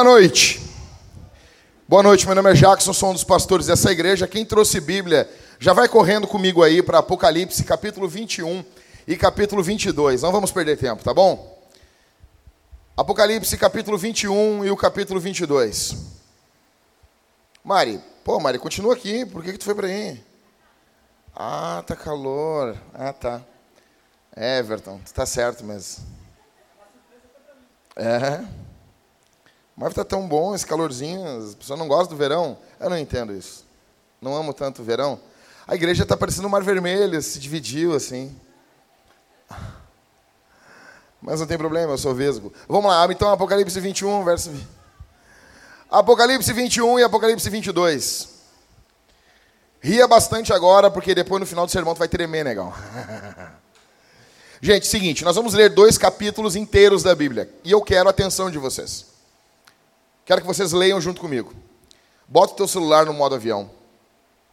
Boa noite. Boa noite, meu nome é Jackson, sou um dos pastores dessa igreja. Quem trouxe Bíblia, já vai correndo comigo aí para Apocalipse, capítulo 21 e capítulo 22. Não vamos perder tempo, tá bom? Apocalipse, capítulo 21 e o capítulo 22. Mari, pô, Mari, continua aqui, por que, que tu foi para aí? Ah, tá calor. Ah, tá. Everton, tá certo mesmo. É. Mas tá tão bom esse calorzinho, as pessoas não gostam do verão. Eu não entendo isso. Não amo tanto o verão. A igreja está parecendo um mar vermelho, se dividiu assim. Mas não tem problema, eu sou vesgo. Vamos lá, então Apocalipse 21, verso. Apocalipse 21 e Apocalipse 22. Ria bastante agora, porque depois no final do sermão tu vai tremer, negão. Gente, seguinte, nós vamos ler dois capítulos inteiros da Bíblia. E eu quero a atenção de vocês. Quero que vocês leiam junto comigo. Bota o teu celular no modo avião.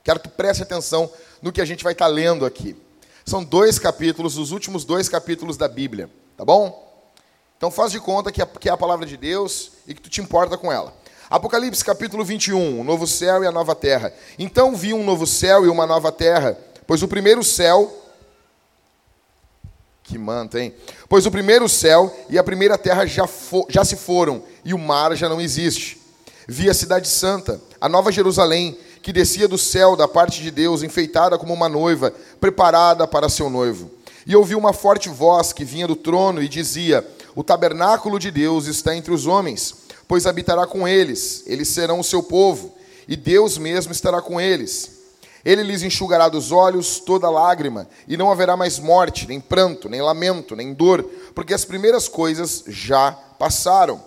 Quero que tu preste atenção no que a gente vai estar lendo aqui. São dois capítulos, os últimos dois capítulos da Bíblia, tá bom? Então faz de conta que que é a palavra de Deus e que tu te importa com ela. Apocalipse capítulo 21, o novo céu e a nova terra. Então vi um novo céu e uma nova terra, pois o primeiro céu que manta, hein? Pois o primeiro céu e a primeira terra já, já se foram, e o mar já não existe. Vi a cidade santa, a nova Jerusalém, que descia do céu da parte de Deus, enfeitada como uma noiva, preparada para seu noivo. E ouvi uma forte voz que vinha do trono e dizia: O tabernáculo de Deus está entre os homens, pois habitará com eles, eles serão o seu povo, e Deus mesmo estará com eles ele lhes enxugará dos olhos toda lágrima, e não haverá mais morte, nem pranto, nem lamento, nem dor, porque as primeiras coisas já passaram.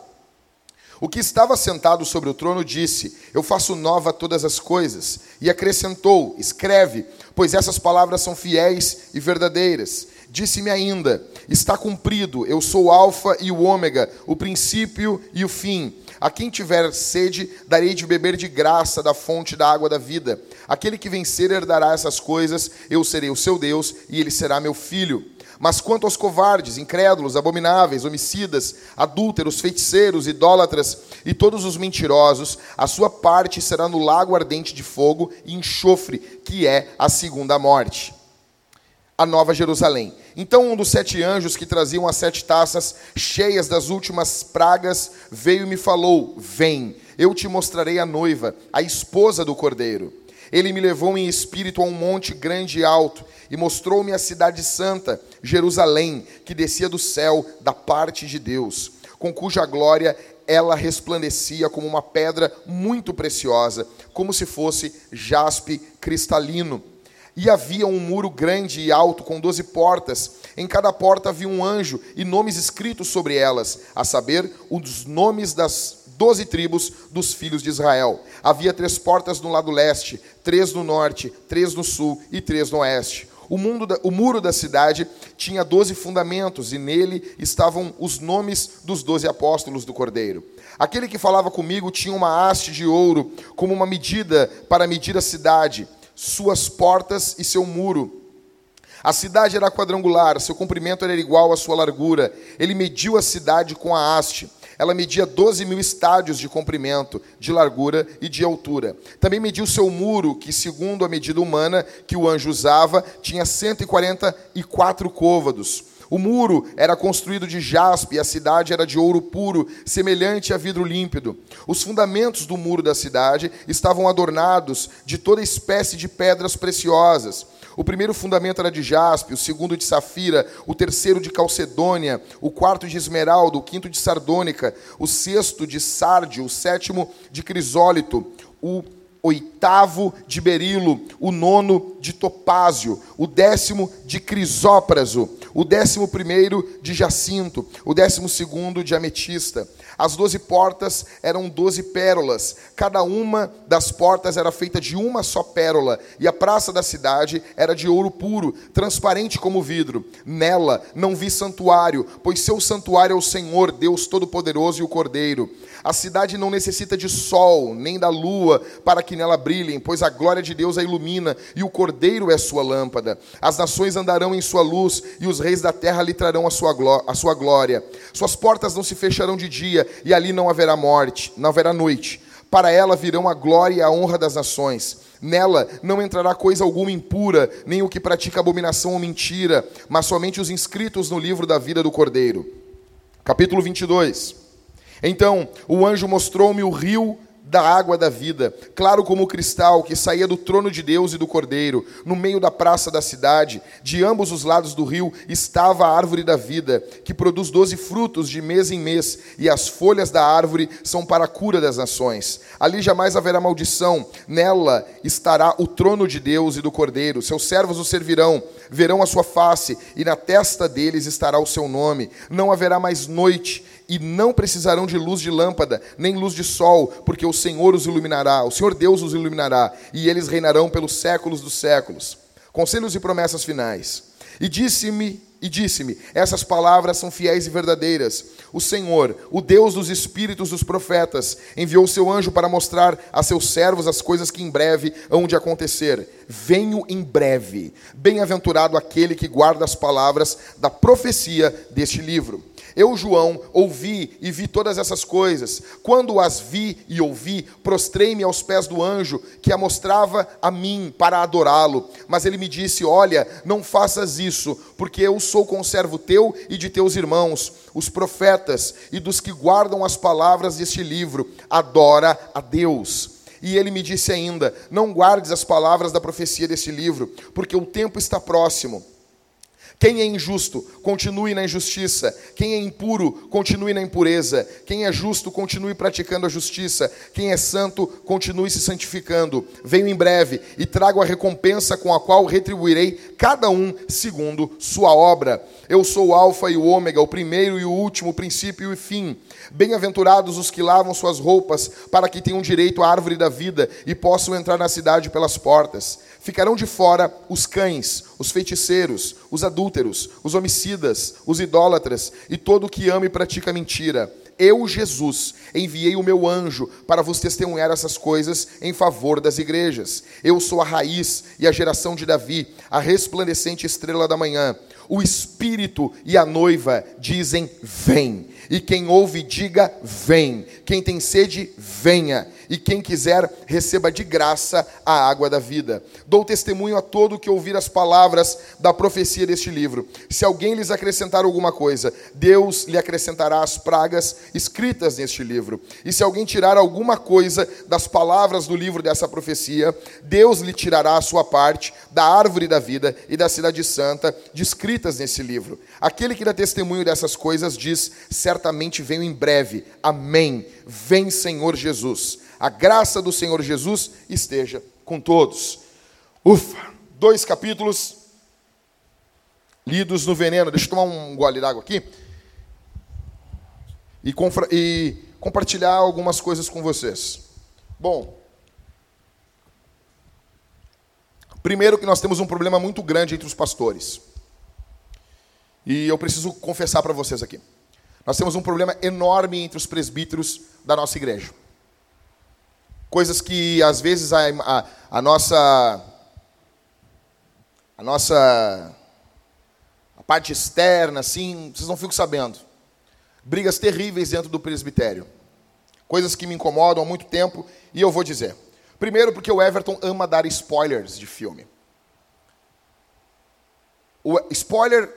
O que estava sentado sobre o trono disse: Eu faço nova todas as coisas. E acrescentou: Escreve, pois essas palavras são fiéis e verdadeiras. Disse-me ainda: Está cumprido, eu sou o Alfa e o Ômega, o princípio e o fim. A quem tiver sede, darei de beber de graça da fonte da água da vida. Aquele que vencer herdará essas coisas, eu serei o seu Deus e ele será meu filho. Mas quanto aos covardes, incrédulos, abomináveis, homicidas, adúlteros, feiticeiros, idólatras e todos os mentirosos, a sua parte será no lago ardente de fogo e enxofre, que é a segunda morte. A Nova Jerusalém. Então um dos sete anjos que traziam as sete taças cheias das últimas pragas veio e me falou: Vem, eu te mostrarei a noiva, a esposa do cordeiro. Ele me levou em espírito a um monte grande e alto e mostrou-me a cidade santa, Jerusalém, que descia do céu da parte de Deus, com cuja glória ela resplandecia como uma pedra muito preciosa, como se fosse jaspe cristalino. E havia um muro grande e alto com doze portas. Em cada porta havia um anjo e nomes escritos sobre elas, a saber, os nomes das doze tribos dos filhos de Israel. Havia três portas no lado leste, três no norte, três no sul e três no oeste. O, da, o, muro da cidade tinha doze fundamentos, e nele estavam os nomes dos doze apóstolos do Cordeiro. Aquele que falava comigo tinha uma haste de ouro, como uma medida para medir a cidade suas portas e seu muro. A cidade era quadrangular, seu comprimento era igual à sua largura. Ele mediu a cidade com a haste. Ela media 12 mil estádios de comprimento, de largura e de altura. Também mediu seu muro, que, segundo a medida humana que o anjo usava, tinha 144 côvados. O muro era construído de jaspe e a cidade era de ouro puro, semelhante a vidro límpido. Os fundamentos do muro da cidade estavam adornados de toda espécie de pedras preciosas. O primeiro fundamento era de jaspe, o segundo de safira, o terceiro de calcedônia, o quarto de esmeralda, o quinto de sardônica, o sexto de sárdio, o sétimo de crisólito, o oitavo de berilo, o nono de topázio, o décimo de crisópraso, o décimo primeiro de jacinto, o décimo segundo de ametista. As doze portas eram doze pérolas, cada uma das portas era feita de uma só pérola, e a praça da cidade era de ouro puro, transparente como vidro. Nela não vi santuário, pois seu santuário é o Senhor, Deus Todo-Poderoso e o Cordeiro. A cidade não necessita de sol, nem da lua, para que nela brilhem, pois a glória de Deus a ilumina e o cordeiro é sua lâmpada. As nações andarão em sua luz e os reis da terra lhe trarão a sua glória. Suas portas não se fecharão de dia e ali não haverá morte, não haverá noite. Para ela virão a glória e a honra das nações. Nela não entrará coisa alguma impura, nem o que pratica abominação ou mentira, mas somente os inscritos no livro da vida do Cordeiro. Capítulo 22. Então o anjo mostrou-me o rio da água da vida, claro como o cristal que saía do trono de Deus e do Cordeiro, no meio da praça da cidade, de ambos os lados do rio estava a árvore da vida, que produz doze frutos de mês em mês, e as folhas da árvore são para a cura das nações. Ali jamais haverá maldição, nela estará o trono de Deus e do Cordeiro, seus servos o servirão, verão a sua face, e na testa deles estará o seu nome. Não haverá mais noite, e não precisarão de luz de lâmpada, nem luz de sol, porque o Senhor os iluminará, o Senhor Deus os iluminará, e eles reinarão pelos séculos dos séculos. Conselhos e promessas finais. E disse-me e disse-me: Essas palavras são fiéis e verdadeiras. O Senhor, o Deus dos espíritos dos profetas, enviou seu anjo para mostrar a seus servos as coisas que em breve hão de acontecer. Venho em breve. Bem-aventurado aquele que guarda as palavras da profecia deste livro. Eu, João, ouvi e vi todas essas coisas. Quando as vi e ouvi, prostrei-me aos pés do anjo que a mostrava a mim para adorá-lo. Mas ele me disse: Olha, não faças isso, porque eu sou conservo teu e de teus irmãos, os profetas, e dos que guardam as palavras deste livro. Adora a Deus. E ele me disse ainda: Não guardes as palavras da profecia deste livro, porque o tempo está próximo. Quem é injusto, continue na injustiça. Quem é impuro, continue na impureza. Quem é justo, continue praticando a justiça. Quem é santo, continue se santificando. Venho em breve e trago a recompensa com a qual retribuirei cada um segundo sua obra. Eu sou o Alfa e o Ômega, o primeiro e o último, o princípio e o fim. Bem-aventurados os que lavam suas roupas, para que tenham direito à árvore da vida e possam entrar na cidade pelas portas. Ficarão de fora os cães, os feiticeiros, os adúlteros, os homicidas, os idólatras e todo o que ama e pratica mentira. Eu, Jesus, enviei o meu anjo para vos testemunhar essas coisas em favor das igrejas. Eu sou a raiz e a geração de Davi, a resplandecente estrela da manhã. O Espírito e a noiva dizem: Vem. E quem ouve, diga: Vem. Quem tem sede, venha e quem quiser, receba de graça a água da vida. Dou testemunho a todo que ouvir as palavras da profecia deste livro. Se alguém lhes acrescentar alguma coisa, Deus lhe acrescentará as pragas escritas neste livro. E se alguém tirar alguma coisa das palavras do livro dessa profecia, Deus lhe tirará a sua parte da árvore da vida e da cidade santa, descritas nesse livro. Aquele que dá testemunho dessas coisas diz: certamente venho em breve. Amém. Vem, Senhor Jesus. A graça do Senhor Jesus esteja com todos. Ufa, dois capítulos lidos no veneno. Deixa eu tomar um gole d'água aqui e, e compartilhar algumas coisas com vocês. Bom, primeiro que nós temos um problema muito grande entre os pastores. E eu preciso confessar para vocês aqui. Nós temos um problema enorme entre os presbíteros da nossa igreja. Coisas que às vezes a, a, a nossa a nossa a parte externa, assim, vocês não ficam sabendo. Brigas terríveis dentro do presbitério. Coisas que me incomodam há muito tempo e eu vou dizer. Primeiro, porque o Everton ama dar spoilers de filme. O spoiler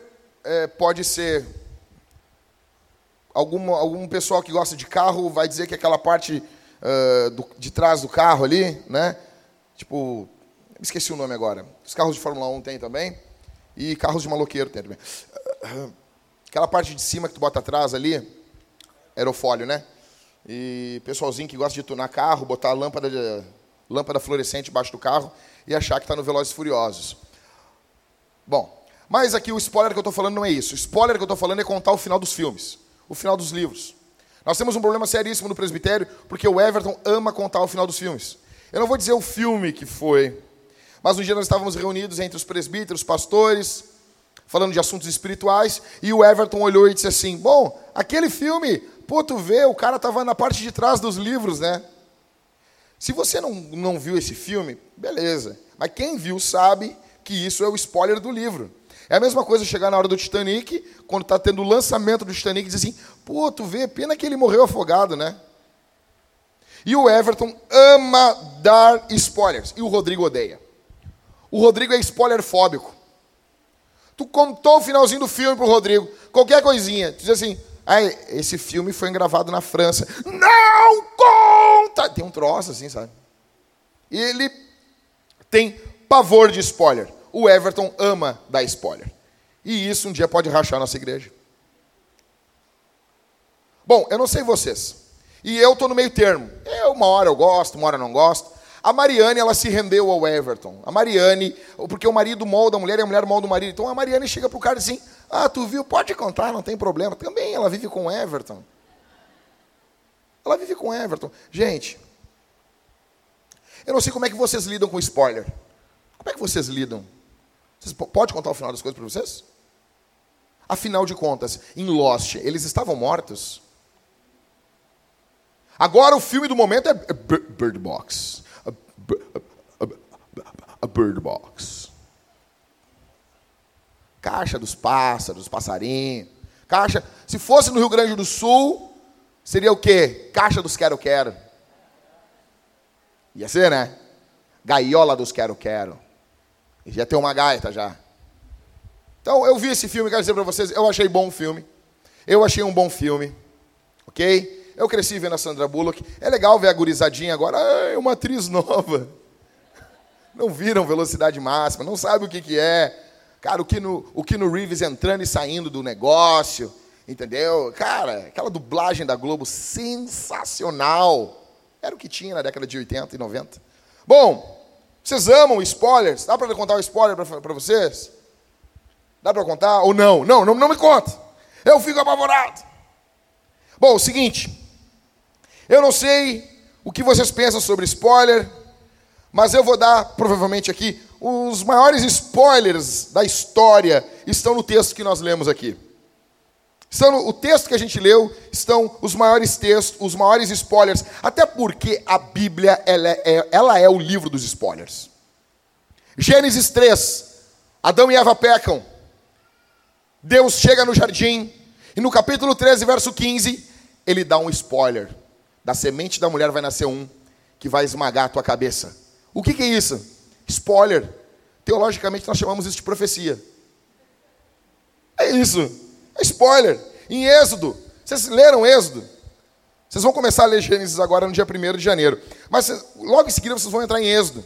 é, pode ser. Algum, algum pessoal que gosta de carro vai dizer que aquela parte uh, do, de trás do carro ali, né? Tipo, esqueci o nome agora. Os carros de Fórmula 1 tem também. E carros de maloqueiro tem também. Uh, aquela parte de cima que tu bota atrás ali, aerofólio, né? E pessoalzinho que gosta de tunar carro, botar a lâmpada, de, lâmpada fluorescente embaixo do carro e achar que está no Velozes Furiosos. Bom, mas aqui o spoiler que eu estou falando não é isso. O spoiler que eu estou falando é contar o final dos filmes, o final dos livros. Nós temos um problema seríssimo no presbitério, porque o Everton ama contar o final dos filmes. Eu não vou dizer o filme que foi, mas um dia nós estávamos reunidos entre os presbíteros, pastores, falando de assuntos espirituais, e o Everton olhou e disse assim: Bom, aquele filme, pô, tu vê, o cara estava na parte de trás dos livros, né? Se você não, não viu esse filme, beleza. Mas quem viu sabe que isso é o spoiler do livro. É a mesma coisa chegar na hora do Titanic, quando está tendo o lançamento do Titanic, dizer assim: pô, tu vê, pena que ele morreu afogado, né? E o Everton ama dar spoilers. E o Rodrigo odeia. O Rodrigo é spoiler fóbico. Tu contou o finalzinho do filme pro Rodrigo, qualquer coisinha, tu diz assim: ah, esse filme foi gravado na França. Não conta! Tem um troço assim, sabe? E ele tem pavor de spoiler. O Everton ama dar spoiler. E isso um dia pode rachar nossa igreja. Bom, eu não sei vocês. E eu estou no meio termo. Eu, uma hora eu gosto, uma hora eu não gosto. A Mariane, ela se rendeu ao Everton. A Mariane, porque o marido molda a mulher e a mulher molda o marido. Então a Mariane chega para o cara assim: Ah, tu viu? Pode contar, não tem problema. Também ela vive com o Everton. Ela vive com o Everton. Gente, eu não sei como é que vocês lidam com spoiler. Como é que vocês lidam? Vocês pode contar o final das coisas para vocês? Afinal de contas, em Lost, eles estavam mortos? Agora o filme do momento é Bird Box a bird box. Caixa dos pássaros, passarinhos. Caixa, se fosse no Rio Grande do Sul, seria o quê? Caixa dos quero-quero. Ia ser, né? Gaiola dos quero-quero. Já tem uma gaita já. Então, eu vi esse filme, quero dizer para vocês, eu achei bom o filme. Eu achei um bom filme. Ok? Eu cresci vendo a Sandra Bullock. É legal ver a gurizadinha agora. É uma atriz nova. Não viram velocidade máxima, não sabe o que, que é. Cara, o que, no, o que no Reeves entrando e saindo do negócio. Entendeu? Cara, aquela dublagem da Globo sensacional. Era o que tinha na década de 80 e 90. Bom, vocês amam spoilers? Dá para contar um spoiler para vocês? Dá para contar ou não? Não, não, não me conta. Eu fico apavorado. Bom, o seguinte. Eu não sei o que vocês pensam sobre spoiler, mas eu vou dar, provavelmente aqui, os maiores spoilers da história estão no texto que nós lemos aqui. Estão o texto que a gente leu estão os maiores textos, os maiores spoilers, até porque a Bíblia ela é, ela é o livro dos spoilers. Gênesis 3, Adão e Eva pecam. Deus chega no jardim e no capítulo 13, verso 15, ele dá um spoiler. Da semente da mulher vai nascer um que vai esmagar a tua cabeça. O que, que é isso? Spoiler. Teologicamente nós chamamos isso de profecia. É isso. É spoiler. Em Êxodo. Vocês leram Êxodo? Vocês vão começar a ler Gênesis agora no dia 1 de janeiro. Mas logo em seguida vocês vão entrar em Êxodo.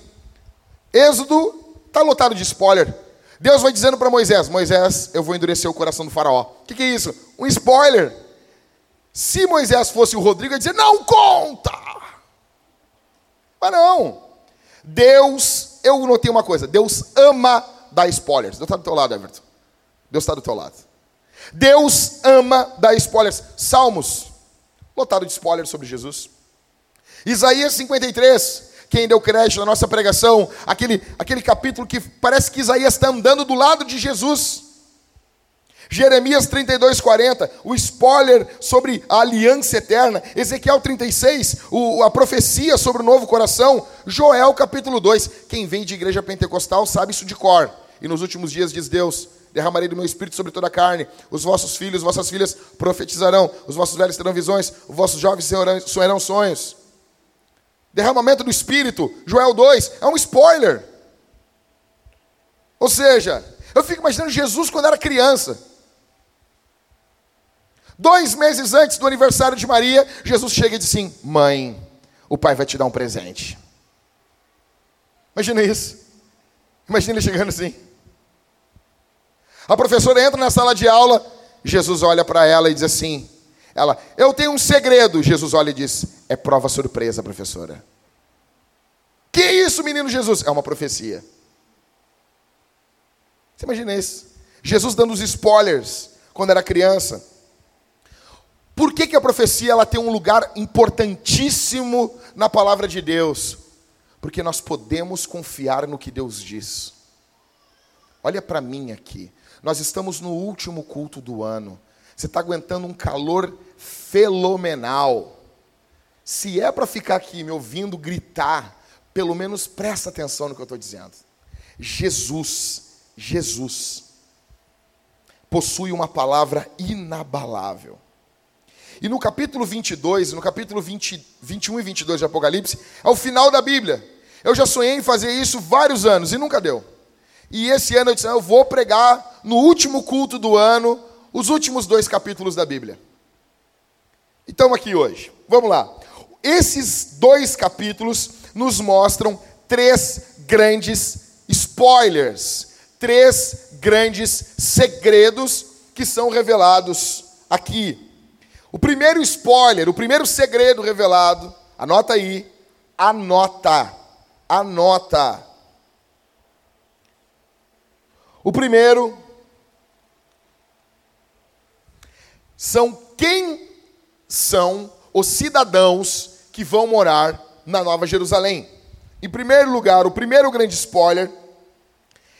Êxodo está lotado de spoiler. Deus vai dizendo para Moisés: Moisés, eu vou endurecer o coração do faraó. O que, que é isso? Um spoiler. Se Moisés fosse o Rodrigo, ia dizer: não conta. Mas não. Deus, eu notei uma coisa: Deus ama dar spoilers. Deus está do teu lado, Everton. Deus está do teu lado. Deus ama dar spoilers. Salmos, lotado de spoilers sobre Jesus. Isaías 53, quem deu crédito na nossa pregação, aquele, aquele capítulo que parece que Isaías está andando do lado de Jesus. Jeremias 32, 40, o spoiler sobre a aliança eterna. Ezequiel 36, o, a profecia sobre o novo coração. Joel capítulo 2. Quem vem de igreja pentecostal sabe isso de cor. E nos últimos dias diz Deus: derramarei do meu espírito sobre toda a carne. Os vossos filhos, vossas filhas profetizarão. Os vossos velhos terão visões. Os vossos jovens sonharão sonhos. Derramamento do espírito, Joel 2, é um spoiler. Ou seja, eu fico imaginando Jesus quando era criança. Dois meses antes do aniversário de Maria, Jesus chega e diz assim: Mãe, o pai vai te dar um presente. Imagina isso. Imagina ele chegando assim. A professora entra na sala de aula, Jesus olha para ela e diz assim: Ela, eu tenho um segredo. Jesus olha e diz: É prova surpresa, professora. Que isso, menino Jesus? É uma profecia. Você imagina isso? Jesus dando os spoilers quando era criança. Por que, que a profecia ela tem um lugar importantíssimo na palavra de Deus? Porque nós podemos confiar no que Deus diz. Olha para mim aqui. Nós estamos no último culto do ano. Você está aguentando um calor fenomenal. Se é para ficar aqui me ouvindo gritar, pelo menos presta atenção no que eu estou dizendo. Jesus, Jesus, possui uma palavra inabalável. E no capítulo 22, no capítulo 20, 21 e 22 de Apocalipse, é o final da Bíblia. Eu já sonhei em fazer isso vários anos e nunca deu. E esse ano eu disse: eu vou pregar no último culto do ano os últimos dois capítulos da Bíblia. E estamos aqui hoje. Vamos lá. Esses dois capítulos nos mostram três grandes spoilers, três grandes segredos que são revelados aqui. O primeiro spoiler, o primeiro segredo revelado, anota aí, anota, anota. O primeiro são quem são os cidadãos que vão morar na Nova Jerusalém. Em primeiro lugar, o primeiro grande spoiler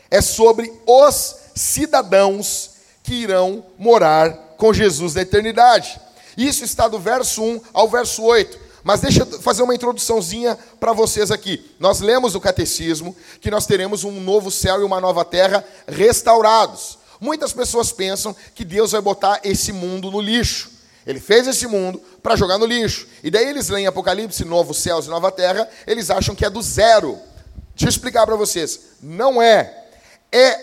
é sobre os cidadãos que irão morar com Jesus na eternidade. Isso está do verso 1 ao verso 8. Mas deixa eu fazer uma introduçãozinha para vocês aqui. Nós lemos o catecismo que nós teremos um novo céu e uma nova terra restaurados. Muitas pessoas pensam que Deus vai botar esse mundo no lixo. Ele fez esse mundo para jogar no lixo. E daí eles leem Apocalipse, novo céus e nova terra, eles acham que é do zero. Deixa eu explicar para vocês. Não é. É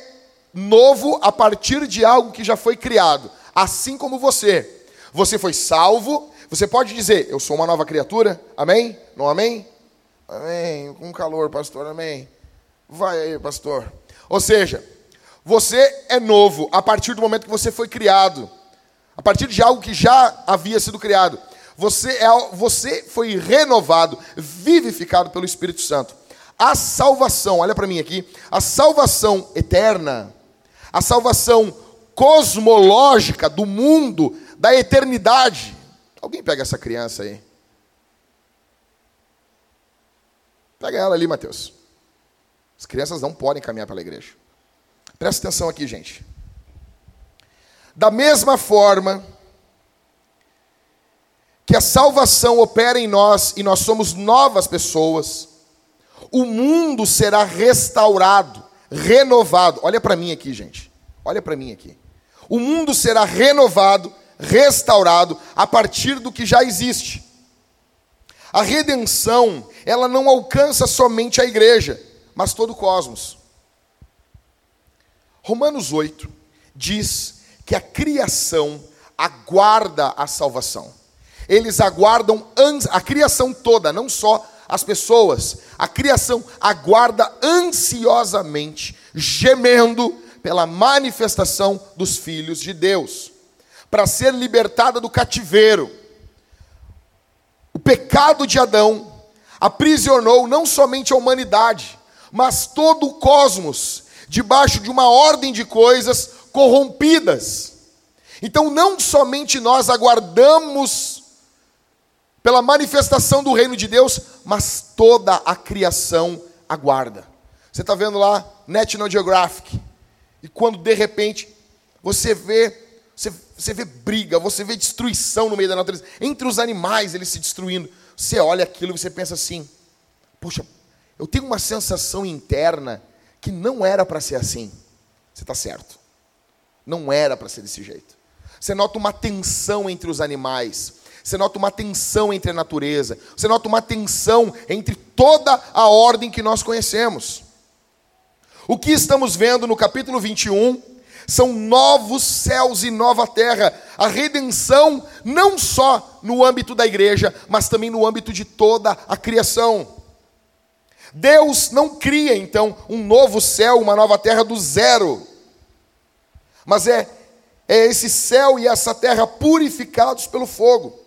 novo a partir de algo que já foi criado. Assim como você. Você foi salvo. Você pode dizer, eu sou uma nova criatura. Amém? Não amém? Amém. Com calor, pastor. Amém. Vai aí, pastor. Ou seja, você é novo a partir do momento que você foi criado. A partir de algo que já havia sido criado. Você, é, você foi renovado, vivificado pelo Espírito Santo. A salvação, olha para mim aqui, a salvação eterna, a salvação cosmológica do mundo, da eternidade. Alguém pega essa criança aí? Pega ela ali, Mateus. As crianças não podem caminhar pela igreja. Presta atenção aqui, gente. Da mesma forma que a salvação opera em nós e nós somos novas pessoas, o mundo será restaurado, renovado. Olha para mim aqui, gente. Olha para mim aqui. O mundo será renovado, restaurado a partir do que já existe. A redenção, ela não alcança somente a igreja, mas todo o cosmos. Romanos 8 diz que a criação aguarda a salvação. Eles aguardam a criação toda, não só as pessoas. A criação aguarda ansiosamente, gemendo pela manifestação dos filhos de Deus, para ser libertada do cativeiro. O pecado de Adão aprisionou não somente a humanidade, mas todo o cosmos, debaixo de uma ordem de coisas corrompidas. Então, não somente nós aguardamos pela manifestação do reino de Deus, mas toda a criação aguarda. Você está vendo lá National Geographic, e quando de repente você vê, você, você vê briga, você vê destruição no meio da natureza, entre os animais eles se destruindo, você olha aquilo e você pensa assim: puxa, eu tenho uma sensação interna que não era para ser assim. Você está certo. Não era para ser desse jeito. Você nota uma tensão entre os animais. Você nota uma tensão entre a natureza. Você nota uma tensão entre toda a ordem que nós conhecemos. O que estamos vendo no capítulo 21 são novos céus e nova terra. A redenção, não só no âmbito da igreja, mas também no âmbito de toda a criação. Deus não cria, então, um novo céu, uma nova terra do zero. Mas é, é esse céu e essa terra purificados pelo fogo.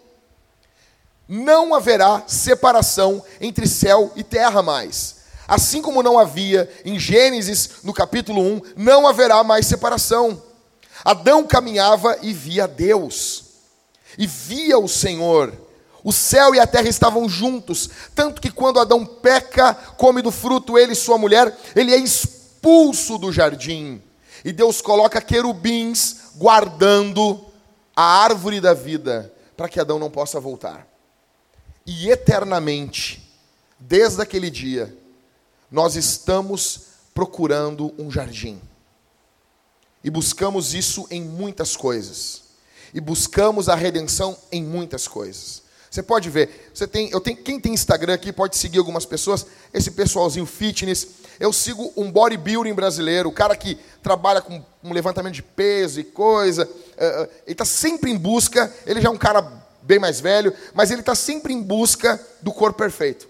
Não haverá separação entre céu e terra mais. Assim como não havia em Gênesis, no capítulo 1, não haverá mais separação. Adão caminhava e via Deus, e via o Senhor. O céu e a terra estavam juntos, tanto que quando Adão peca, come do fruto, ele e sua mulher, ele é expulso do jardim. E Deus coloca querubins guardando a árvore da vida, para que Adão não possa voltar. E eternamente, desde aquele dia, nós estamos procurando um jardim. E buscamos isso em muitas coisas. E buscamos a redenção em muitas coisas. Você pode ver, você tem, eu tenho, quem tem Instagram aqui pode seguir algumas pessoas, esse pessoalzinho fitness. Eu sigo um bodybuilding brasileiro, o cara que trabalha com um levantamento de peso e coisa. Uh, ele está sempre em busca, ele já é um cara bem mais velho, mas ele está sempre em busca do corpo perfeito.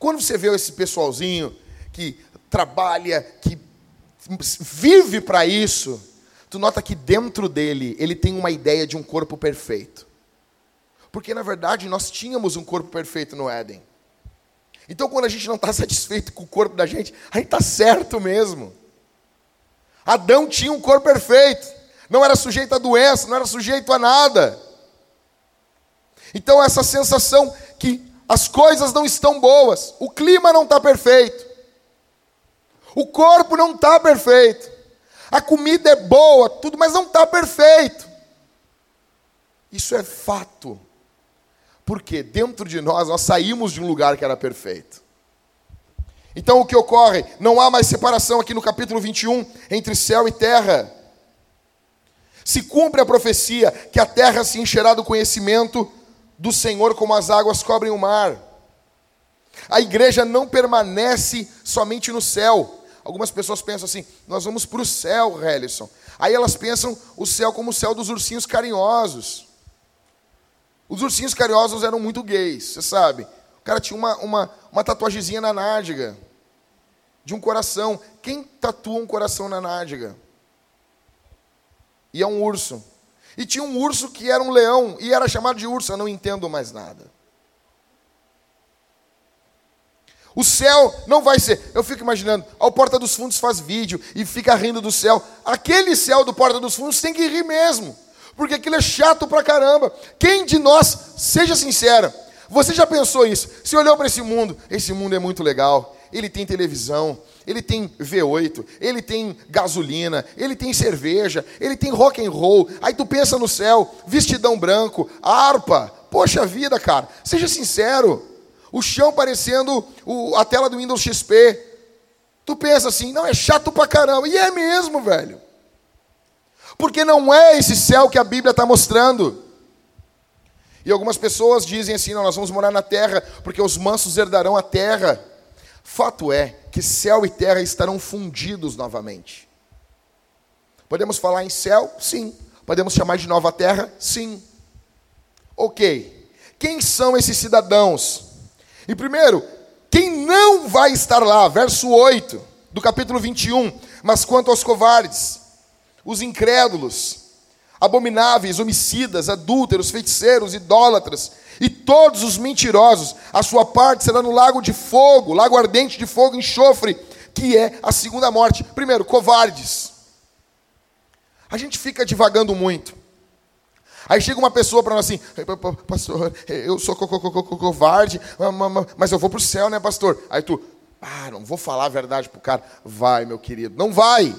Quando você vê esse pessoalzinho que trabalha, que vive para isso, tu nota que dentro dele ele tem uma ideia de um corpo perfeito. Porque na verdade nós tínhamos um corpo perfeito no Éden. Então quando a gente não está satisfeito com o corpo da gente, a gente está certo mesmo. Adão tinha um corpo perfeito, não era sujeito a doença, não era sujeito a nada. Então essa sensação que as coisas não estão boas, o clima não está perfeito, o corpo não está perfeito, a comida é boa, tudo, mas não está perfeito. Isso é fato. Porque dentro de nós, nós saímos de um lugar que era perfeito. Então o que ocorre? Não há mais separação aqui no capítulo 21 entre céu e terra. Se cumpre a profecia que a terra se encherá do conhecimento do Senhor como as águas cobrem o mar. A igreja não permanece somente no céu. Algumas pessoas pensam assim: nós vamos para o céu, Helison. Aí elas pensam o céu como o céu dos ursinhos carinhosos. Os ursinhos carinhosos eram muito gays, você sabe. O cara tinha uma, uma, uma tatuagemzinha na nádega. De um coração. Quem tatua um coração na nádega? E é um urso. E tinha um urso que era um leão. E era chamado de urso. Eu não entendo mais nada. O céu não vai ser. Eu fico imaginando, o Porta dos Fundos faz vídeo e fica rindo do céu. Aquele céu do Porta dos Fundos tem que rir mesmo porque aquilo é chato pra caramba. Quem de nós, seja sincera, você já pensou isso? Você olhou para esse mundo, esse mundo é muito legal. Ele tem televisão, ele tem V8, ele tem gasolina, ele tem cerveja, ele tem rock and roll. Aí tu pensa no céu, vestidão branco, harpa. Poxa vida, cara, seja sincero. O chão parecendo o, a tela do Windows XP. Tu pensa assim, não, é chato pra caramba. E é mesmo, velho. Porque não é esse céu que a Bíblia está mostrando. E algumas pessoas dizem assim: não, nós vamos morar na terra, porque os mansos herdarão a terra. Fato é que céu e terra estarão fundidos novamente. Podemos falar em céu? Sim. Podemos chamar de nova terra? Sim. Ok. Quem são esses cidadãos? E primeiro, quem não vai estar lá? Verso 8 do capítulo 21. Mas quanto aos covardes, os incrédulos, abomináveis, homicidas, adúlteros, feiticeiros, idólatras e todos os mentirosos, a sua parte será no lago de fogo, lago ardente de fogo e enxofre, que é a segunda morte. Primeiro, covardes. A gente fica divagando muito. Aí chega uma pessoa para nós assim, pastor, eu sou co co co covarde, mas eu vou para o céu, né, pastor? Aí tu, ah, não vou falar a verdade para o cara. Vai, meu querido, não vai.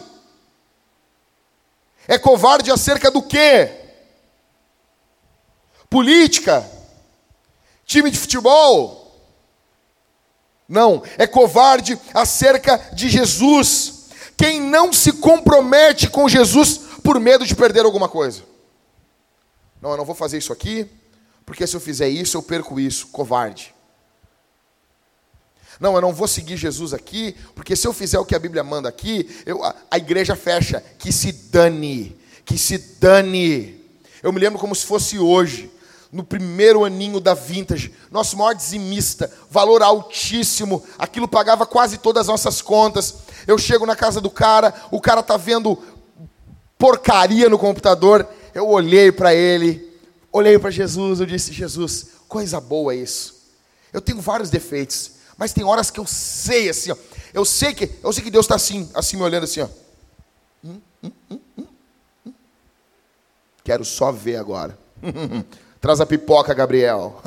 É covarde acerca do quê? Política? Time de futebol? Não, é covarde acerca de Jesus. Quem não se compromete com Jesus por medo de perder alguma coisa. Não, eu não vou fazer isso aqui, porque se eu fizer isso, eu perco isso. Covarde. Não, eu não vou seguir Jesus aqui, porque se eu fizer o que a Bíblia manda aqui, eu, a, a igreja fecha. Que se dane, que se dane. Eu me lembro como se fosse hoje, no primeiro aninho da vintage, nosso maior dizimista, valor altíssimo, aquilo pagava quase todas as nossas contas. Eu chego na casa do cara, o cara tá vendo porcaria no computador. Eu olhei para ele, olhei para Jesus, eu disse: Jesus, coisa boa isso. Eu tenho vários defeitos, mas tem horas que eu sei assim, ó. Eu sei que, eu sei que Deus está assim, assim me olhando assim, ó. Hum, hum, hum, hum, hum. Quero só ver agora. Traz a pipoca, Gabriel.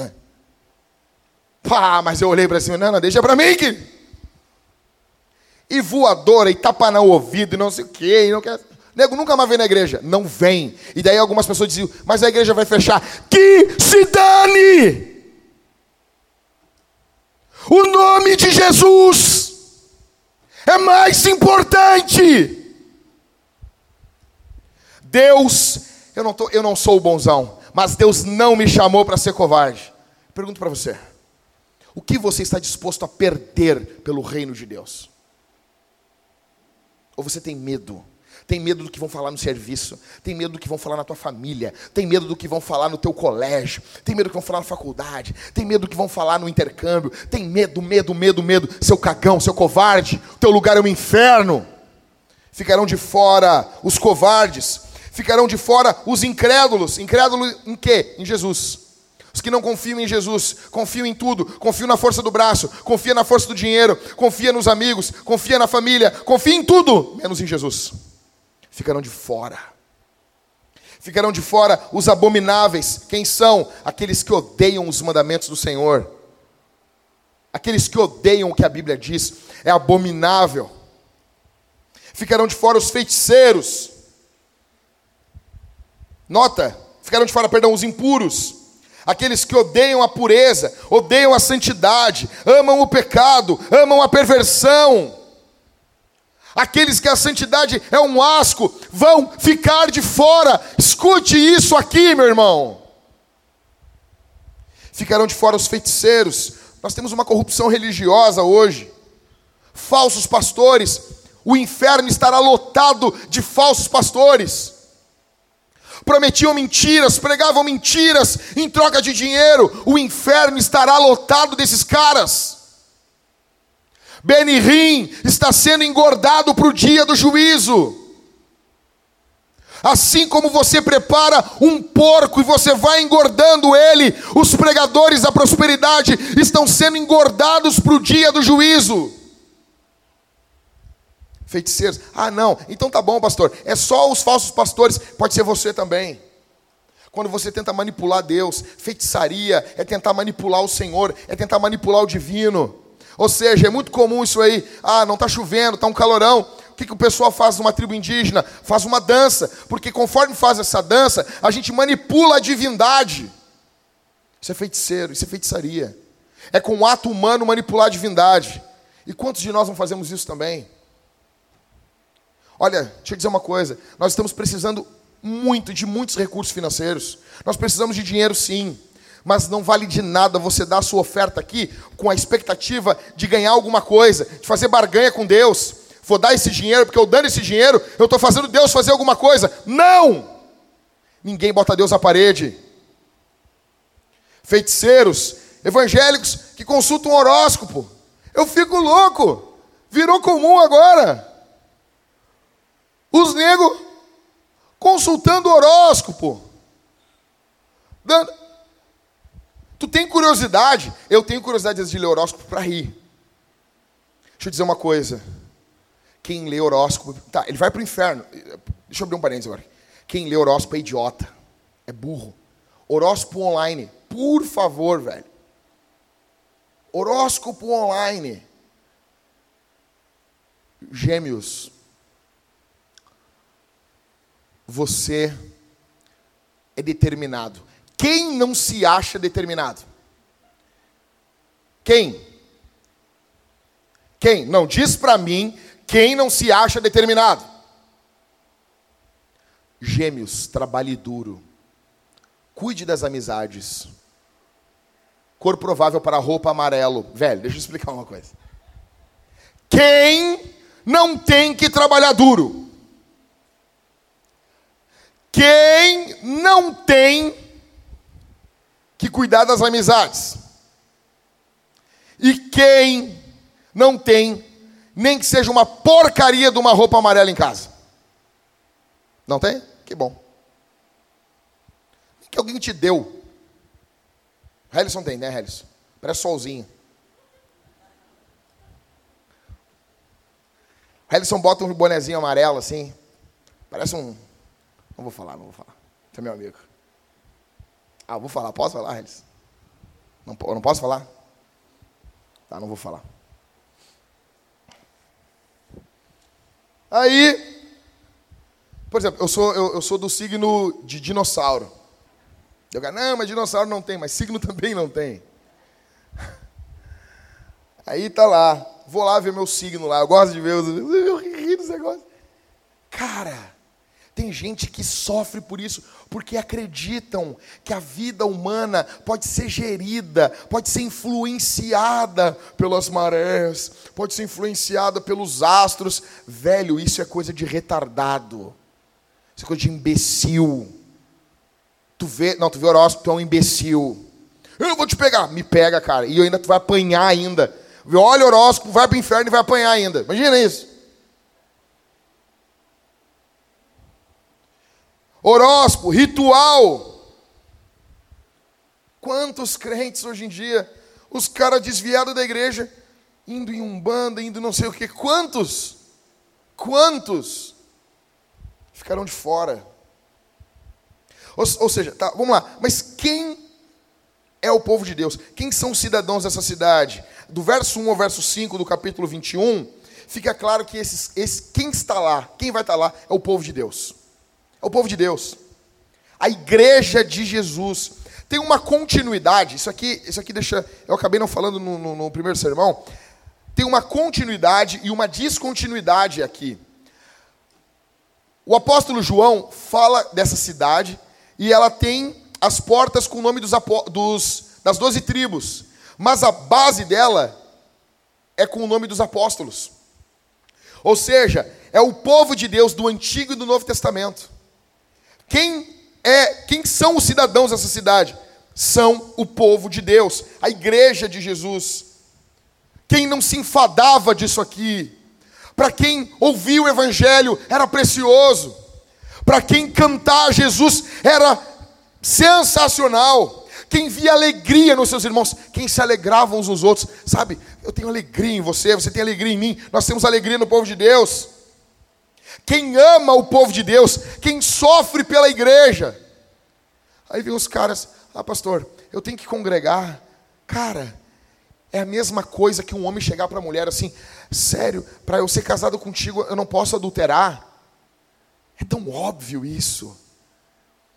Pá, mas eu olhei para cima, não, não, deixa para mim que. E voadora, e tapa no ouvido, e não sei o quê, não quer. Nego nunca mais vem na igreja. Não vem. E daí algumas pessoas diziam, mas a igreja vai fechar. Que se dane! O nome de Jesus é mais importante. Deus, eu não, tô, eu não sou o bonzão, mas Deus não me chamou para ser covarde. Pergunto para você: o que você está disposto a perder pelo reino de Deus? Ou você tem medo? Tem medo do que vão falar no serviço, tem medo do que vão falar na tua família, tem medo do que vão falar no teu colégio, tem medo do que vão falar na faculdade, tem medo do que vão falar no intercâmbio, tem medo, medo, medo, medo, seu cagão, seu covarde, teu lugar é um inferno. Ficarão de fora os covardes, ficarão de fora os incrédulos. Incrédulos em quê? Em Jesus. Os que não confiam em Jesus, confiam em tudo, confiam na força do braço, confia na força do dinheiro, confia nos amigos, confia na família, confia em tudo, menos em Jesus ficarão de fora. Ficarão de fora os abomináveis. Quem são? Aqueles que odeiam os mandamentos do Senhor. Aqueles que odeiam o que a Bíblia diz. É abominável. Ficarão de fora os feiticeiros. Nota, ficarão de fora, perdão, os impuros. Aqueles que odeiam a pureza, odeiam a santidade, amam o pecado, amam a perversão. Aqueles que a santidade é um asco vão ficar de fora. Escute isso aqui, meu irmão. Ficarão de fora os feiticeiros. Nós temos uma corrupção religiosa hoje. Falsos pastores. O inferno estará lotado de falsos pastores. Prometiam mentiras, pregavam mentiras em troca de dinheiro. O inferno estará lotado desses caras. Benihim está sendo engordado para o dia do juízo. Assim como você prepara um porco e você vai engordando ele, os pregadores da prosperidade estão sendo engordados para o dia do juízo. Feiticeiros, ah não, então tá bom, pastor, é só os falsos pastores, pode ser você também. Quando você tenta manipular Deus, feitiçaria é tentar manipular o Senhor, é tentar manipular o divino. Ou seja, é muito comum isso aí. Ah, não está chovendo, está um calorão. O que, que o pessoal faz numa tribo indígena? Faz uma dança, porque conforme faz essa dança, a gente manipula a divindade. Isso é feiticeiro, isso é feitiçaria. É com o ato humano manipular a divindade. E quantos de nós não fazemos isso também? Olha, deixa eu dizer uma coisa: nós estamos precisando muito de muitos recursos financeiros. Nós precisamos de dinheiro, sim mas não vale de nada você dar a sua oferta aqui com a expectativa de ganhar alguma coisa, de fazer barganha com Deus. Vou dar esse dinheiro, porque eu dando esse dinheiro, eu estou fazendo Deus fazer alguma coisa. Não! Ninguém bota Deus na parede. Feiticeiros, evangélicos que consultam um horóscopo. Eu fico louco. Virou comum agora. Os negros consultando horóscopo. Dando, Tu tem curiosidade? Eu tenho curiosidade de ler horóscopo para rir. Deixa eu dizer uma coisa. Quem lê horóscopo. Tá, ele vai para o inferno. Deixa eu abrir um parênteses agora. Quem lê horóscopo é idiota. É burro. Horóscopo online. Por favor, velho. Horóscopo online. Gêmeos. Você é determinado. Quem não se acha determinado? Quem? Quem? Não, diz para mim quem não se acha determinado. Gêmeos, trabalhe duro. Cuide das amizades. Cor provável para roupa amarelo. Velho, deixa eu explicar uma coisa. Quem não tem que trabalhar duro? Quem não tem que cuidar das amizades. E quem não tem, nem que seja uma porcaria de uma roupa amarela em casa? Não tem? Que bom. Que alguém te deu. Helison tem, né, Helison? Parece solzinho. Helison bota um bonezinho amarelo assim. Parece um. Não vou falar, não vou falar. Você é meu amigo. Ah, vou falar. Posso falar, Elis? Não, não posso falar? Tá, não vou falar. Aí, por exemplo, eu sou, eu, eu sou do signo de dinossauro. Eu digo, não, mas dinossauro não tem, mas signo também não tem. Aí tá lá, vou lá ver meu signo lá, eu gosto de ver os. Eu ri desse negócio. Cara, tem gente que sofre por isso, porque acreditam que a vida humana pode ser gerida, pode ser influenciada pelas marés, pode ser influenciada pelos astros. Velho, isso é coisa de retardado, isso é coisa de imbecil. Tu vê, não, tu vê horóscopo, tu é um imbecil. Eu vou te pegar, me pega, cara, e ainda tu vai apanhar ainda. Olha o horóscopo, vai para o inferno e vai apanhar ainda. Imagina isso. Horóscopo, ritual. Quantos crentes hoje em dia, os caras desviados da igreja, indo em umbanda, indo não sei o que, quantos? Quantos ficaram de fora? Ou, ou seja, tá, vamos lá, mas quem é o povo de Deus? Quem são os cidadãos dessa cidade? Do verso 1 ao verso 5 do capítulo 21, fica claro que esses, esse, quem está lá, quem vai estar lá, é o povo de Deus. É o povo de Deus. A igreja de Jesus. Tem uma continuidade. Isso aqui, isso aqui deixa. Eu acabei não falando no, no, no primeiro sermão. Tem uma continuidade e uma descontinuidade aqui. O apóstolo João fala dessa cidade e ela tem as portas com o nome dos, dos, das doze tribos, mas a base dela é com o nome dos apóstolos. Ou seja, é o povo de Deus do Antigo e do Novo Testamento. Quem é, quem são os cidadãos dessa cidade? São o povo de Deus, a igreja de Jesus. Quem não se enfadava disso aqui? Para quem ouvia o evangelho era precioso. Para quem cantar Jesus era sensacional. Quem via alegria nos seus irmãos, quem se alegrava uns nos outros, sabe? Eu tenho alegria em você, você tem alegria em mim, nós temos alegria no povo de Deus quem ama o povo de Deus, quem sofre pela igreja. Aí vem os caras, ah, pastor, eu tenho que congregar. Cara, é a mesma coisa que um homem chegar para a mulher assim, sério, para eu ser casado contigo, eu não posso adulterar. É tão óbvio isso.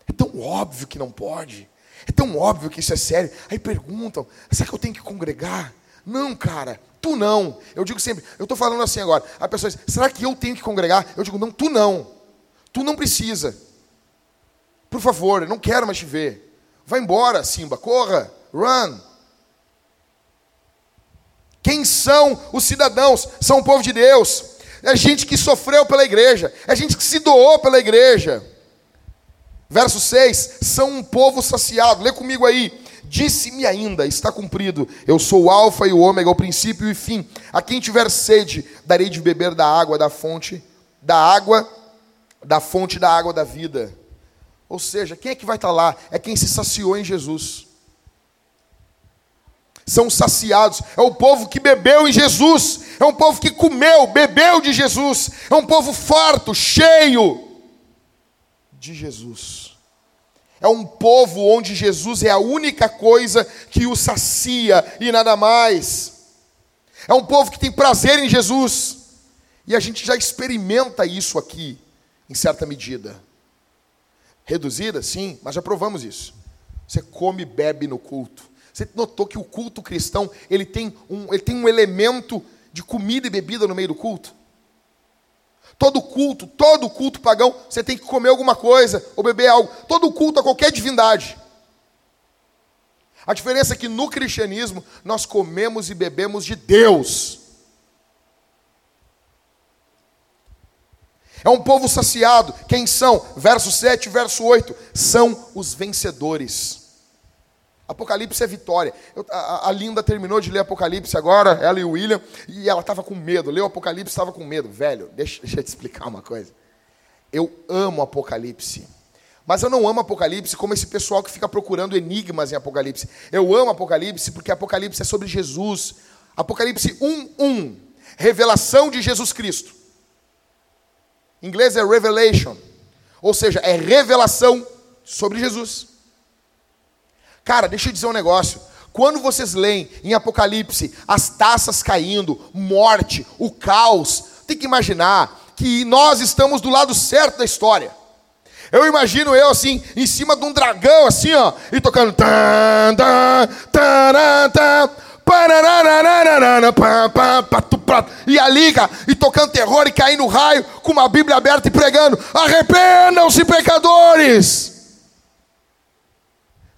É tão óbvio que não pode. É tão óbvio que isso é sério. Aí perguntam: será que eu tenho que congregar? Não, cara, tu não. Eu digo sempre, eu estou falando assim agora. A pessoa diz, será que eu tenho que congregar? Eu digo, não, tu não. Tu não precisa. Por favor, eu não quero mais te ver. Vai embora, Simba, corra, run. Quem são os cidadãos? São o povo de Deus. É gente que sofreu pela igreja. É gente que se doou pela igreja. Verso 6: são um povo saciado. Lê comigo aí. Disse-me ainda: está cumprido. Eu sou o Alfa e o Ômega, o princípio e o fim. A quem tiver sede, darei de beber da água da fonte, da água, da fonte da água da vida. Ou seja, quem é que vai estar lá? É quem se saciou em Jesus. São saciados. É o povo que bebeu em Jesus. É um povo que comeu, bebeu de Jesus. É um povo farto, cheio de Jesus. É um povo onde Jesus é a única coisa que o sacia e nada mais. É um povo que tem prazer em Jesus. E a gente já experimenta isso aqui, em certa medida. Reduzida, sim, mas já provamos isso. Você come e bebe no culto. Você notou que o culto cristão ele tem um, ele tem um elemento de comida e bebida no meio do culto? Todo culto, todo culto pagão, você tem que comer alguma coisa ou beber algo. Todo culto a qualquer divindade. A diferença é que no cristianismo nós comemos e bebemos de Deus. É um povo saciado. Quem são? Verso 7, verso 8. São os vencedores. Apocalipse é vitória. Eu, a, a, Linda terminou de ler Apocalipse agora, ela e o William, e ela estava com medo. Leu Apocalipse, estava com medo. Velho, deixa, deixa eu te explicar uma coisa. Eu amo Apocalipse. Mas eu não amo Apocalipse como esse pessoal que fica procurando enigmas em Apocalipse. Eu amo Apocalipse porque Apocalipse é sobre Jesus. Apocalipse 1:1, revelação de Jesus Cristo. Em inglês é revelation, ou seja, é revelação sobre Jesus. Cara, deixa eu dizer um negócio. Quando vocês leem em Apocalipse as taças caindo, morte, o caos, tem que imaginar que nós estamos do lado certo da história. Eu imagino eu assim, em cima de um dragão, assim, ó, e tocando. E ali, cara, e tocando terror e caindo raio, com uma Bíblia aberta e pregando: arrependam-se, pecadores.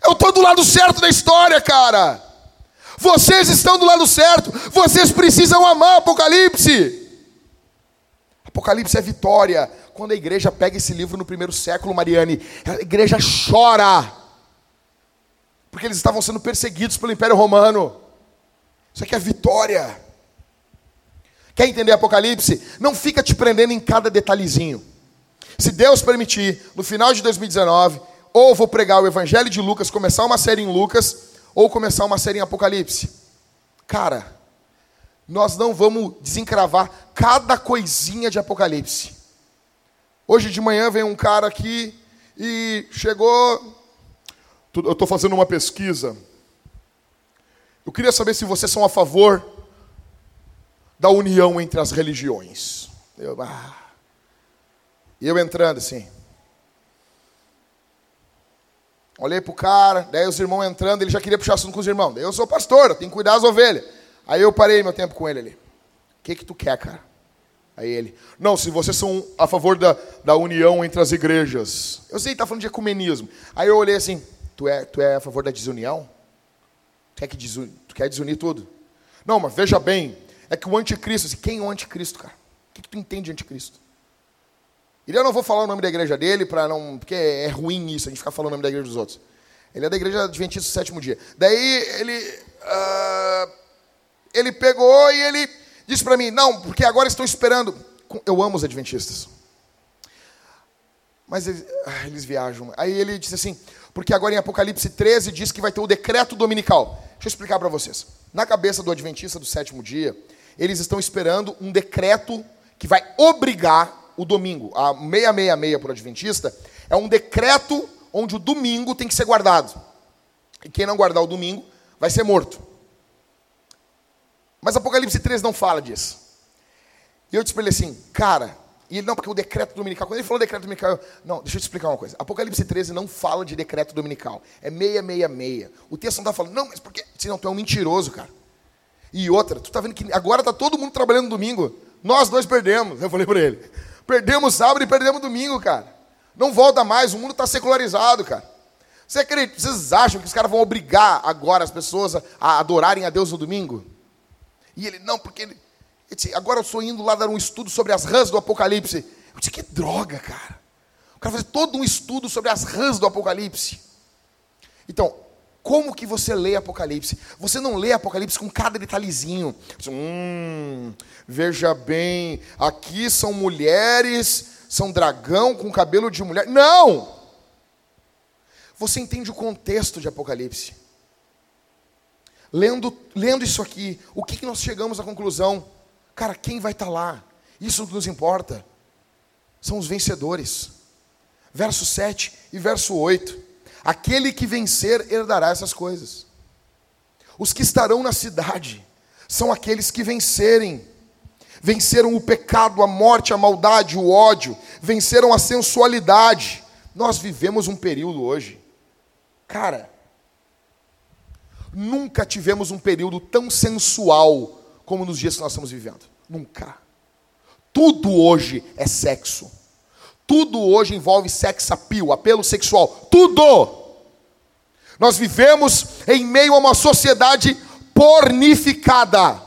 Eu estou do lado certo da história, cara. Vocês estão do lado certo. Vocês precisam amar Apocalipse. Apocalipse é vitória. Quando a igreja pega esse livro no primeiro século, Mariane, a igreja chora. Porque eles estavam sendo perseguidos pelo Império Romano. Isso aqui é vitória. Quer entender Apocalipse? Não fica te prendendo em cada detalhezinho. Se Deus permitir, no final de 2019, ou vou pregar o Evangelho de Lucas, começar uma série em Lucas, ou começar uma série em Apocalipse. Cara, nós não vamos desencravar cada coisinha de Apocalipse. Hoje de manhã vem um cara aqui e chegou. Eu estou fazendo uma pesquisa. Eu queria saber se vocês são a favor da união entre as religiões. Eu, ah, eu entrando assim. Olhei pro cara, daí os irmãos entrando, ele já queria puxar assunto com os irmãos. Daí eu sou pastor, eu tenho que cuidar das ovelhas. Aí eu parei meu tempo com ele ali. O que que tu quer, cara? Aí ele, não, se vocês são a favor da, da união entre as igrejas. Eu sei, tá falando de ecumenismo. Aí eu olhei assim, tu é, tu é a favor da desunião? Tu quer, que desun, tu quer desunir tudo? Não, mas veja bem, é que o anticristo, assim, quem é o anticristo, cara? O que, que tu entende de anticristo? E eu não vou falar o nome da igreja dele, para não, porque é ruim isso, a gente ficar falando o nome da igreja dos outros. Ele é da igreja adventista do sétimo dia. Daí ele, uh, ele pegou e ele disse para mim, não, porque agora estão esperando. Eu amo os adventistas. Mas eles, ah, eles viajam. Aí ele disse assim, porque agora em Apocalipse 13 diz que vai ter o decreto dominical. Deixa eu explicar para vocês. Na cabeça do adventista do sétimo dia, eles estão esperando um decreto que vai obrigar o domingo, a 666 para o Adventista, é um decreto onde o domingo tem que ser guardado. E quem não guardar o domingo vai ser morto. Mas Apocalipse 3 não fala disso. E eu disse para ele assim, cara, e ele, não, porque o decreto dominical, quando ele falou decreto dominical, eu, não, deixa eu te explicar uma coisa. Apocalipse 13 não fala de decreto dominical, é 666. O texto não está falando, não, mas porque, senão tu é um mentiroso, cara. E outra, tu está vendo que agora está todo mundo trabalhando no domingo, nós dois perdemos. Eu falei para ele, Perdemos sábado e perdemos domingo, cara. Não volta mais, o mundo está secularizado, cara. Você acredita, vocês acham que os caras vão obrigar agora as pessoas a, adorarem a Deus no domingo? E ele, não, porque ele, ele disse, agora eu estou indo lá dar um estudo sobre as rãs do Apocalipse. Eu disse, que droga, cara. O cara fazer todo um estudo sobre as rãs do Apocalipse. Então, como que você lê Apocalipse? Você não lê Apocalipse com cada detalhezinho. Hum, veja bem, aqui são mulheres, são dragão com cabelo de mulher. Não! Você entende o contexto de Apocalipse. Lendo, lendo isso aqui, o que, que nós chegamos à conclusão? Cara, quem vai estar tá lá? Isso nos importa. São os vencedores. Verso 7 e verso 8. Aquele que vencer herdará essas coisas. Os que estarão na cidade são aqueles que vencerem. Venceram o pecado, a morte, a maldade, o ódio, venceram a sensualidade. Nós vivemos um período hoje, cara, nunca tivemos um período tão sensual como nos dias que nós estamos vivendo. Nunca. Tudo hoje é sexo. Tudo hoje envolve sex appeal, apelo sexual. Tudo! Nós vivemos em meio a uma sociedade pornificada.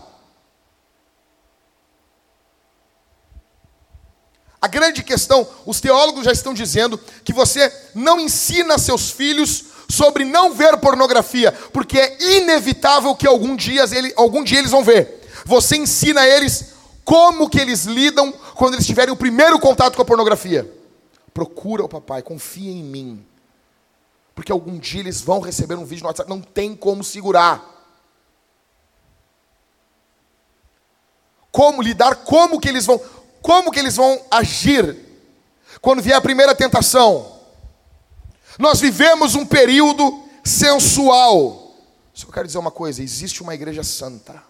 A grande questão, os teólogos já estão dizendo que você não ensina seus filhos sobre não ver pornografia, porque é inevitável que algum dia, ele, algum dia eles vão ver. Você ensina eles como que eles lidam quando eles tiverem o primeiro contato com a pornografia. Procura o papai, confia em mim. Porque algum dia eles vão receber um vídeo no WhatsApp, não tem como segurar. Como lidar, como que eles vão, como que eles vão agir quando vier a primeira tentação? Nós vivemos um período sensual. Só quero dizer uma coisa: existe uma igreja santa,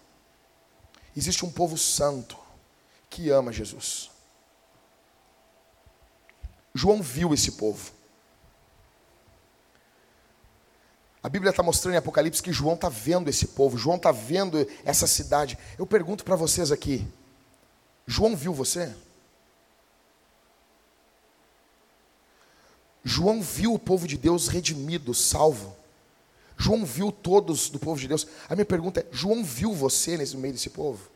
existe um povo santo que ama Jesus. João viu esse povo. A Bíblia está mostrando em Apocalipse que João está vendo esse povo, João está vendo essa cidade. Eu pergunto para vocês aqui: João viu você? João viu o povo de Deus redimido, salvo. João viu todos do povo de Deus. A minha pergunta é: João viu você nesse meio desse povo?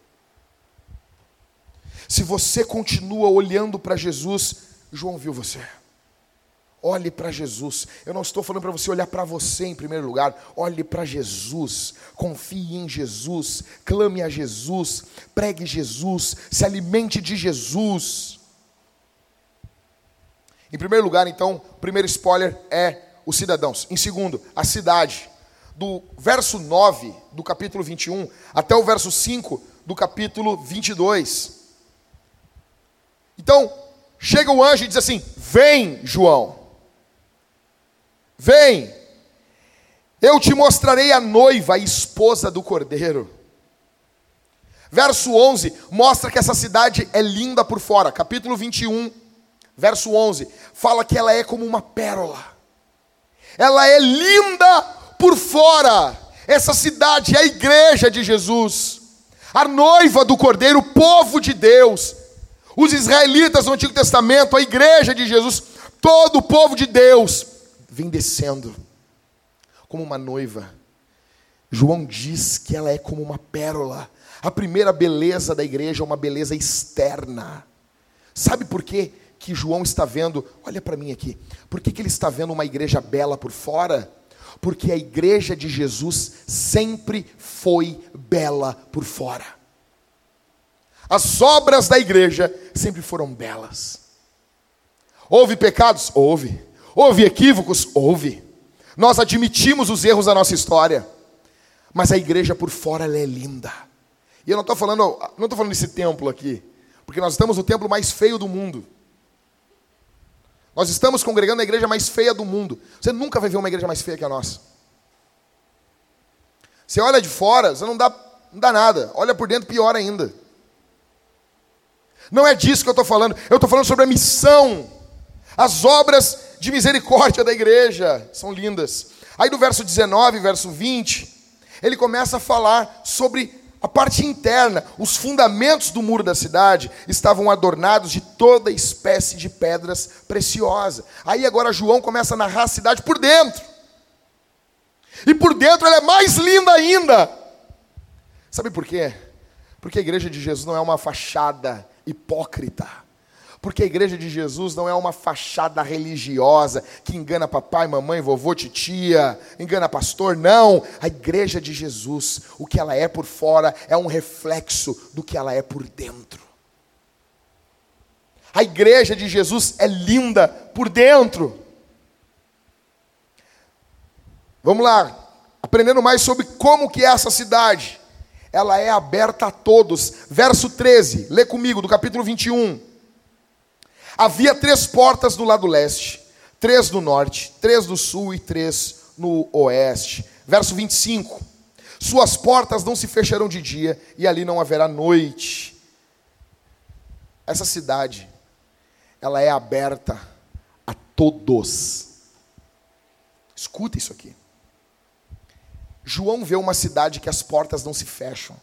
Se você continua olhando para Jesus, João viu você. Olhe para Jesus. Eu não estou falando para você olhar para você em primeiro lugar. Olhe para Jesus. Confie em Jesus. Clame a Jesus. Pregue Jesus. Se alimente de Jesus. Em primeiro lugar, então, o primeiro spoiler é os cidadãos. Em segundo, a cidade. Do verso 9 do capítulo 21 até o verso 5 do capítulo 22. Então, chega o anjo e diz assim: Vem, João. Vem, eu te mostrarei a noiva, a esposa do cordeiro. Verso 11 mostra que essa cidade é linda por fora. Capítulo 21, verso 11, fala que ela é como uma pérola. Ela é linda por fora. Essa cidade é a igreja de Jesus, a noiva do cordeiro, o povo de Deus. Os israelitas no Antigo Testamento, a igreja de Jesus, todo o povo de Deus vem descendo como uma noiva. João diz que ela é como uma pérola. A primeira beleza da igreja é uma beleza externa. Sabe por quê que João está vendo? Olha para mim aqui. Por que, que ele está vendo uma igreja bela por fora? Porque a igreja de Jesus sempre foi bela por fora. As obras da igreja sempre foram belas. Houve pecados? Houve. Houve equívocos? Houve. Nós admitimos os erros da nossa história. Mas a igreja por fora é linda. E eu não estou falando, não estou falando desse templo aqui, porque nós estamos no templo mais feio do mundo. Nós estamos congregando na igreja mais feia do mundo. Você nunca vai ver uma igreja mais feia que a nossa. Você olha de fora, você não dá, não dá nada. Olha por dentro, pior ainda. Não é disso que eu estou falando. Eu estou falando sobre a missão, as obras de misericórdia da igreja. São lindas. Aí do verso 19, verso 20, ele começa a falar sobre a parte interna. Os fundamentos do muro da cidade estavam adornados de toda espécie de pedras preciosas. Aí agora João começa a narrar a cidade por dentro. E por dentro ela é mais linda ainda. Sabe por quê? Porque a igreja de Jesus não é uma fachada hipócrita. Porque a igreja de Jesus não é uma fachada religiosa que engana papai, mamãe, vovô, titia, engana pastor, não. A igreja de Jesus, o que ela é por fora é um reflexo do que ela é por dentro. A igreja de Jesus é linda por dentro. Vamos lá, aprendendo mais sobre como que é essa cidade. Ela é aberta a todos. Verso 13, lê comigo, do capítulo 21. Havia três portas do lado leste, três do norte, três do sul e três no oeste. Verso 25: Suas portas não se fecharão de dia, e ali não haverá noite. Essa cidade, ela é aberta a todos. Escuta isso aqui. João vê uma cidade que as portas não se fecham.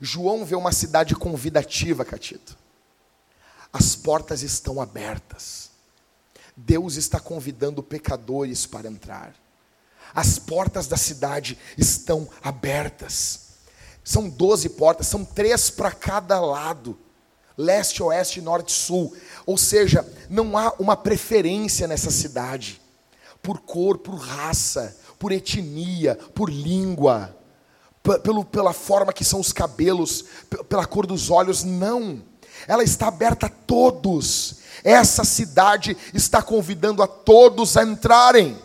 João vê uma cidade convidativa, Catito. As portas estão abertas. Deus está convidando pecadores para entrar. As portas da cidade estão abertas. São doze portas, são três para cada lado leste, oeste, norte, sul. Ou seja, não há uma preferência nessa cidade por cor, por raça, por etnia, por língua, pelo, pela forma que são os cabelos, pela cor dos olhos, não ela está aberta a todos. Essa cidade está convidando a todos a entrarem.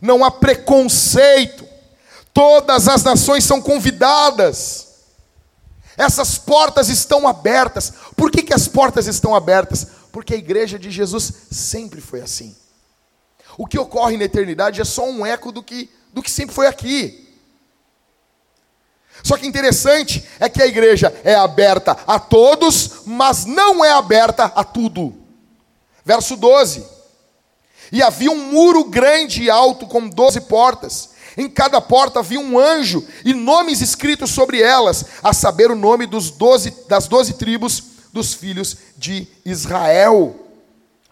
Não há preconceito. Todas as nações são convidadas. Essas portas estão abertas. Por que, que as portas estão abertas? Porque a igreja de Jesus sempre foi assim. O que ocorre na eternidade é só um eco do que, do que sempre foi aqui. Só que interessante é que a igreja é aberta a todos, mas não é aberta a tudo. Verso 12. E havia um muro grande e alto com doze portas. Em cada porta havia um anjo e nomes escritos sobre elas, a saber o nome dos doze, das doze tribos dos filhos de Israel.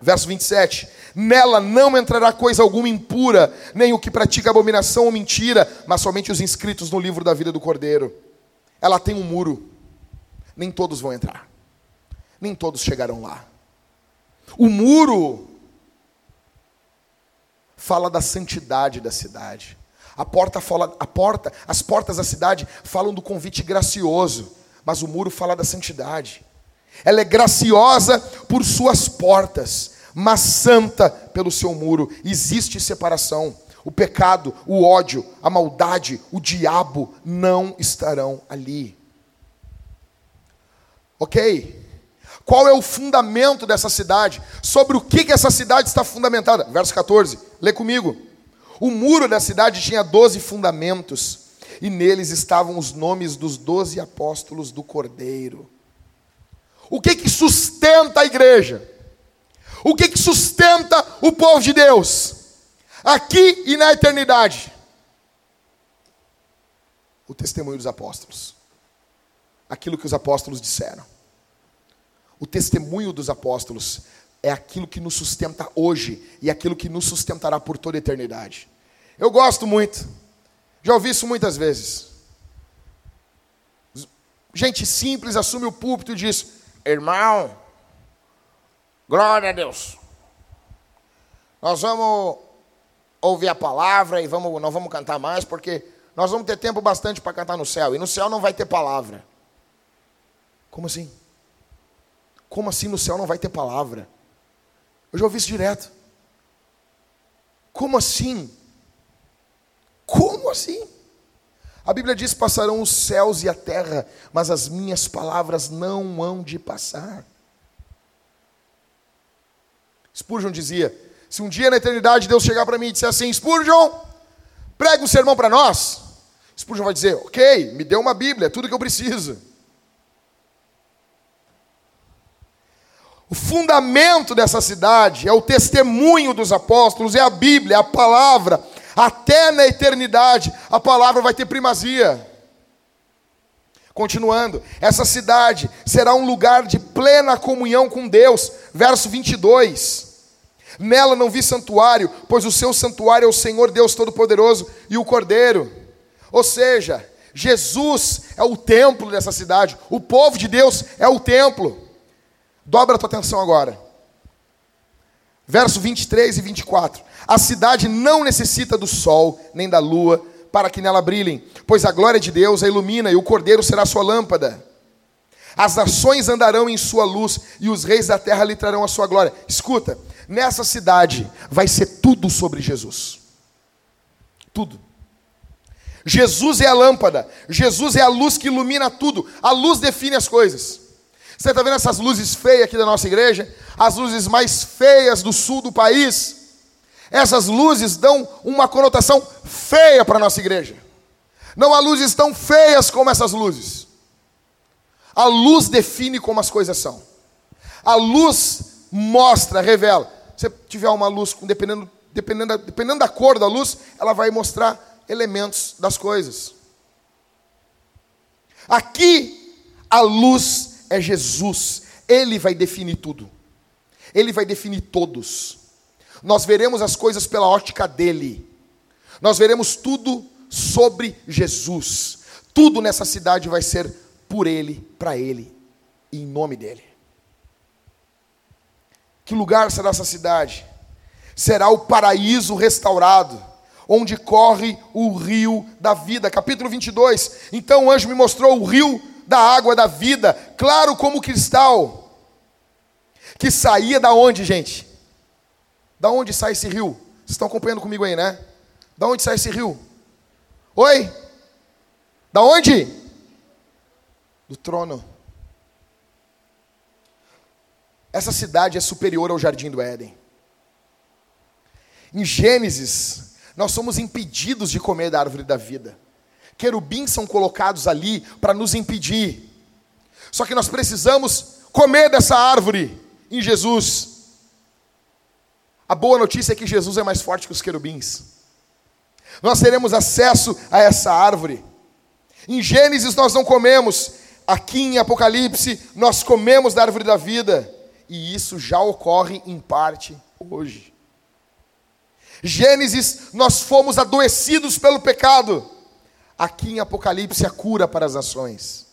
Verso 27. Nela não entrará coisa alguma impura, nem o que pratica abominação ou mentira, mas somente os inscritos no livro da vida do Cordeiro. Ela tem um muro. Nem todos vão entrar. Nem todos chegarão lá. O muro fala da santidade da cidade. A porta fala, a porta, as portas da cidade falam do convite gracioso, mas o muro fala da santidade. Ela é graciosa por suas portas, mas santa pelo seu muro. Existe separação. O pecado, o ódio, a maldade, o diabo não estarão ali. Ok? Qual é o fundamento dessa cidade? Sobre o que, que essa cidade está fundamentada? Verso 14, lê comigo. O muro da cidade tinha doze fundamentos, e neles estavam os nomes dos doze apóstolos do Cordeiro. O que, que sustenta a igreja? O que, que sustenta o povo de Deus? Aqui e na eternidade. O testemunho dos apóstolos. Aquilo que os apóstolos disseram. O testemunho dos apóstolos é aquilo que nos sustenta hoje e aquilo que nos sustentará por toda a eternidade. Eu gosto muito, já ouvi isso muitas vezes. Gente simples assume o púlpito e diz: Irmão, glória a Deus. Nós vamos ouvir a palavra e vamos, não vamos cantar mais, porque nós vamos ter tempo bastante para cantar no céu. E no céu não vai ter palavra. Como assim? Como assim no céu não vai ter palavra? Eu já ouvi isso direto. Como assim? Como assim? A Bíblia diz: passarão os céus e a terra, mas as minhas palavras não hão de passar. Spurgeon dizia: se um dia na eternidade Deus chegar para mim e disser assim, Spurgeon, prega um sermão para nós, Spurgeon vai dizer: ok, me deu uma Bíblia, é tudo que eu preciso. O fundamento dessa cidade é o testemunho dos apóstolos, é a Bíblia, é a palavra. Até na eternidade, a palavra vai ter primazia. Continuando, essa cidade será um lugar de plena comunhão com Deus. Verso 22. Nela não vi santuário, pois o seu santuário é o Senhor Deus Todo-Poderoso e o Cordeiro. Ou seja, Jesus é o templo dessa cidade, o povo de Deus é o templo. Dobra a tua atenção agora. Verso 23 e 24. A cidade não necessita do sol nem da lua para que nela brilhem, pois a glória de Deus a ilumina e o cordeiro será sua lâmpada. As nações andarão em sua luz e os reis da terra lhe trarão a sua glória. Escuta, nessa cidade vai ser tudo sobre Jesus. Tudo. Jesus é a lâmpada, Jesus é a luz que ilumina tudo, a luz define as coisas. Você está vendo essas luzes feias aqui da nossa igreja? As luzes mais feias do sul do país? Essas luzes dão uma conotação feia para a nossa igreja. Não há luzes tão feias como essas luzes. A luz define como as coisas são. A luz mostra, revela. Se tiver uma luz, dependendo, dependendo, dependendo da cor da luz, ela vai mostrar elementos das coisas. Aqui, a luz é Jesus. Ele vai definir tudo. Ele vai definir todos. Nós veremos as coisas pela ótica dele. Nós veremos tudo sobre Jesus. Tudo nessa cidade vai ser por ele, para ele, em nome dele. Que lugar será essa cidade? Será o paraíso restaurado, onde corre o rio da vida. Capítulo 22. Então o anjo me mostrou o rio da água da vida, claro como cristal, que saía da onde, gente? Da onde sai esse rio? Vocês estão acompanhando comigo aí, né? Da onde sai esse rio? Oi? Da onde? Do trono. Essa cidade é superior ao jardim do Éden. Em Gênesis, nós somos impedidos de comer da árvore da vida. Querubins são colocados ali para nos impedir. Só que nós precisamos comer dessa árvore em Jesus. A boa notícia é que Jesus é mais forte que os querubins. Nós teremos acesso a essa árvore. Em Gênesis nós não comemos, aqui em Apocalipse nós comemos da árvore da vida. E isso já ocorre em parte hoje. Gênesis nós fomos adoecidos pelo pecado. Aqui em Apocalipse a cura para as nações.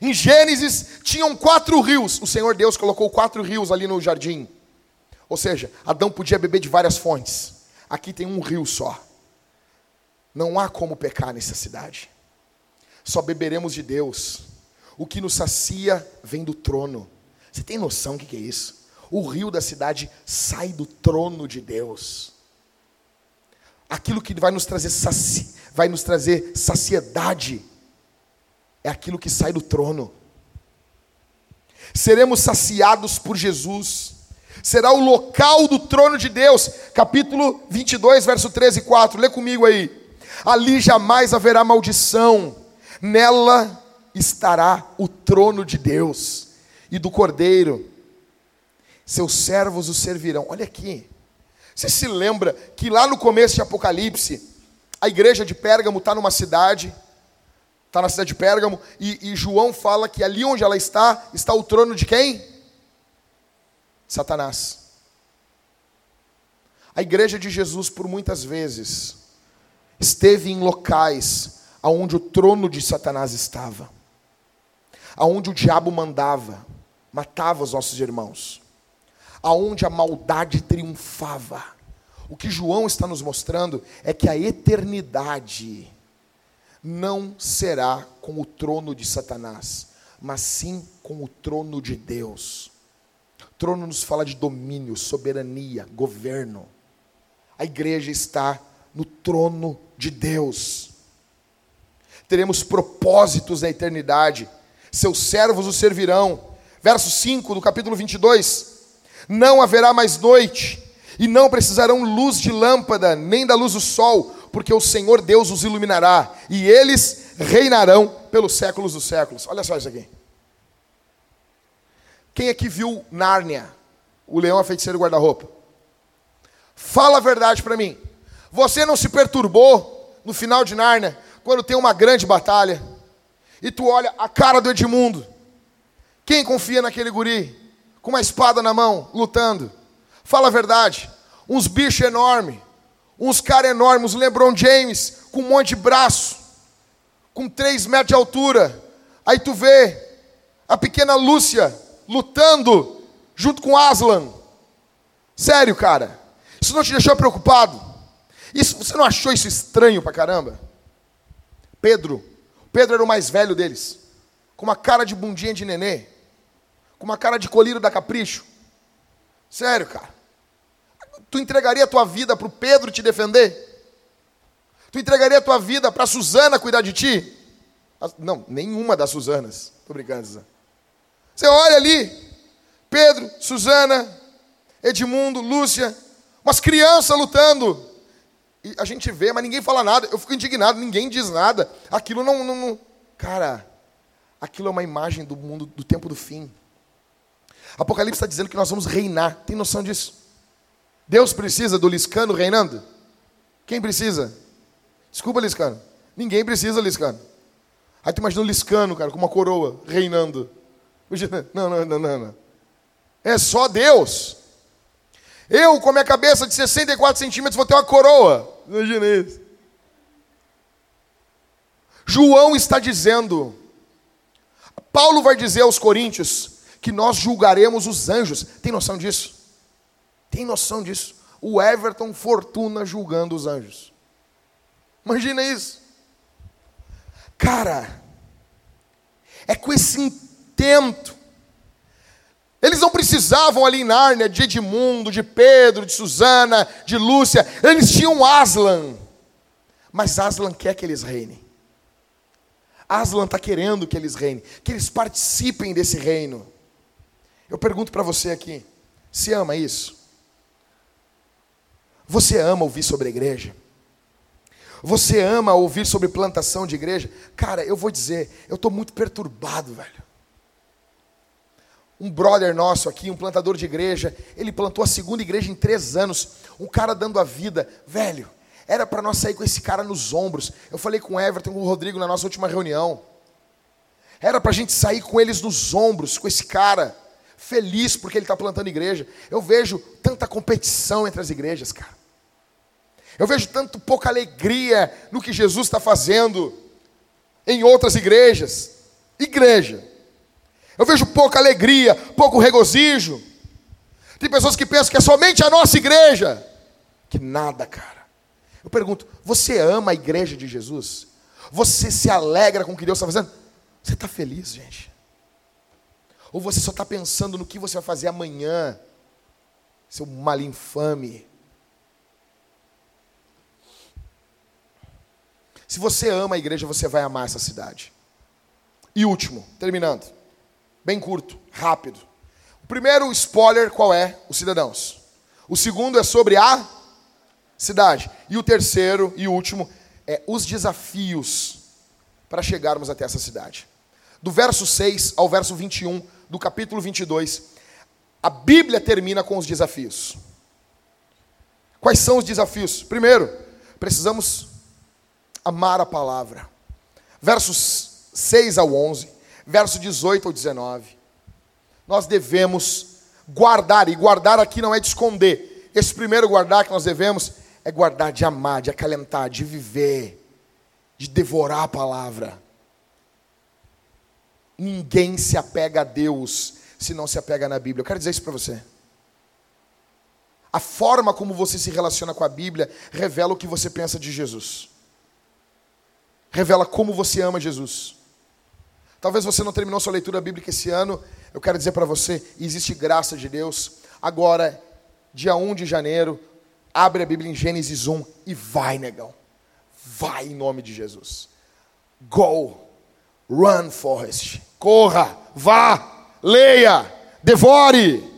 Em Gênesis tinham quatro rios. O Senhor Deus colocou quatro rios ali no jardim. Ou seja, Adão podia beber de várias fontes. Aqui tem um rio só. Não há como pecar nessa cidade. Só beberemos de Deus. O que nos sacia vem do trono. Você tem noção do que é isso? O rio da cidade sai do trono de Deus. Aquilo que vai nos trazer, saci... vai nos trazer saciedade é aquilo que sai do trono. Seremos saciados por Jesus. Será o local do trono de Deus. Capítulo 22, verso 13 e 4. Lê comigo aí. Ali jamais haverá maldição. Nela estará o trono de Deus e do Cordeiro. Seus servos o servirão. Olha aqui. Você se lembra que lá no começo de Apocalipse, a igreja de Pérgamo está numa cidade está na cidade de Pérgamo, e, e João fala que ali onde ela está, está o trono de quem? Satanás. A igreja de Jesus, por muitas vezes, esteve em locais aonde o trono de Satanás estava, aonde o diabo mandava, matava os nossos irmãos, aonde a maldade triunfava. O que João está nos mostrando é que a eternidade não será com o trono de Satanás, mas sim com o trono de Deus. Trono nos fala de domínio, soberania, governo. A igreja está no trono de Deus. Teremos propósitos na eternidade. Seus servos o servirão. Verso 5 do capítulo 22. Não haverá mais noite, e não precisarão luz de lâmpada, nem da luz do sol, porque o Senhor Deus os iluminará, e eles reinarão pelos séculos dos séculos. Olha só isso aqui. Quem aqui viu Nárnia? O leão, a feiticeira e o guarda-roupa. Fala a verdade para mim. Você não se perturbou no final de Nárnia, quando tem uma grande batalha, e tu olha a cara do Edmundo. Quem confia naquele guri? Com uma espada na mão, lutando. Fala a verdade. Uns bichos enormes uns caras enormes, o LeBron James, com um monte de braço, com três metros de altura. Aí tu vê a pequena Lúcia lutando junto com Aslan. Sério, cara. Isso não te deixou preocupado? Isso, você não achou isso estranho pra caramba? Pedro. Pedro era o mais velho deles. Com uma cara de bundinha de nenê. Com uma cara de colírio da capricho. Sério, cara. Tu entregaria a tua vida para o Pedro te defender? Tu entregaria a tua vida para Suzana cuidar de ti? Não, nenhuma das Suzanas. Estou brincando, Suzana. Você olha ali, Pedro, Suzana, Edmundo, Lúcia, umas crianças lutando. E a gente vê, mas ninguém fala nada. Eu fico indignado, ninguém diz nada. Aquilo não, não, não. Cara, aquilo é uma imagem do mundo, do tempo do fim. Apocalipse está dizendo que nós vamos reinar. Tem noção disso? Deus precisa do Liscano reinando? Quem precisa? Desculpa, Liscano. Ninguém precisa, Liscano. Aí tu imagina o Liscano, cara, com uma coroa, reinando. Não, não, não, não, não. É só Deus. Eu, com a minha cabeça de 64 centímetros, vou ter uma coroa. Imagina isso. João está dizendo, Paulo vai dizer aos coríntios, que nós julgaremos os anjos. Tem noção disso? Tem noção disso? O Everton Fortuna julgando os anjos. Imagina isso. Cara, é com esse Eles não precisavam ali em Nárnia de Edmundo, de Pedro, de Susana, de Lúcia. Eles tinham Aslan. Mas Aslan quer que eles reinem. Aslan está querendo que eles reinem, que eles participem desse reino. Eu pergunto para você aqui: se ama isso? Você ama ouvir sobre a igreja? Você ama ouvir sobre plantação de igreja? Cara, eu vou dizer, eu estou muito perturbado, velho. Um brother nosso aqui, um plantador de igreja, ele plantou a segunda igreja em três anos. Um cara dando a vida, velho. Era para nós sair com esse cara nos ombros. Eu falei com o Everton, com o Rodrigo na nossa última reunião. Era para a gente sair com eles nos ombros, com esse cara, feliz porque ele está plantando igreja. Eu vejo tanta competição entre as igrejas, cara. Eu vejo tanto pouca alegria no que Jesus está fazendo em outras igrejas. Igreja. Eu vejo pouca alegria, pouco regozijo. Tem pessoas que pensam que é somente a nossa igreja. Que nada, cara. Eu pergunto: você ama a igreja de Jesus? Você se alegra com o que Deus está fazendo? Você está feliz, gente? Ou você só está pensando no que você vai fazer amanhã? Seu mal infame. Se você ama a igreja, você vai amar essa cidade. E último, terminando. Bem curto, rápido. O primeiro spoiler qual é? Os cidadãos. O segundo é sobre a cidade. E o terceiro e último é os desafios para chegarmos até essa cidade. Do verso 6 ao verso 21 do capítulo 22, a Bíblia termina com os desafios. Quais são os desafios? Primeiro, precisamos amar a palavra. Versos 6 ao 11, verso 18 ao 19. Nós devemos guardar, e guardar aqui não é de esconder. Esse primeiro guardar que nós devemos é guardar de amar, de acalentar, de viver, de devorar a palavra. Ninguém se apega a Deus se não se apega na Bíblia. Eu quero dizer isso para você. A forma como você se relaciona com a Bíblia revela o que você pensa de Jesus. Revela como você ama Jesus. Talvez você não terminou sua leitura bíblica esse ano. Eu quero dizer para você, existe graça de Deus. Agora, dia 1 de janeiro, abre a Bíblia em Gênesis 1 e vai, negão. Vai em nome de Jesus. Go. Run, Forrest. Corra, vá, leia, devore.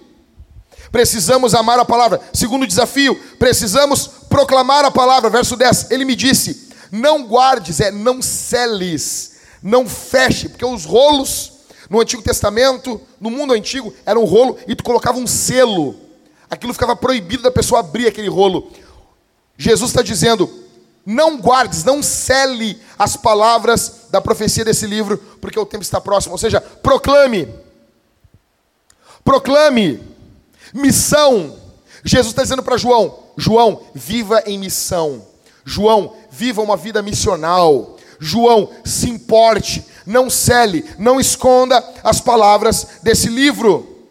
Precisamos amar a palavra. Segundo desafio, precisamos proclamar a palavra. Verso 10. Ele me disse: Não guardes, é não celes, não feche, porque os rolos no Antigo Testamento, no mundo antigo, era um rolo e tu colocava um selo. Aquilo ficava proibido da pessoa abrir aquele rolo. Jesus está dizendo: não guardes, não cele as palavras da profecia desse livro, porque o tempo está próximo. Ou seja, proclame. Proclame. Missão. Jesus está dizendo para João: João, viva em missão. João, viva uma vida missional. João, se importe, não cele, não esconda as palavras desse livro.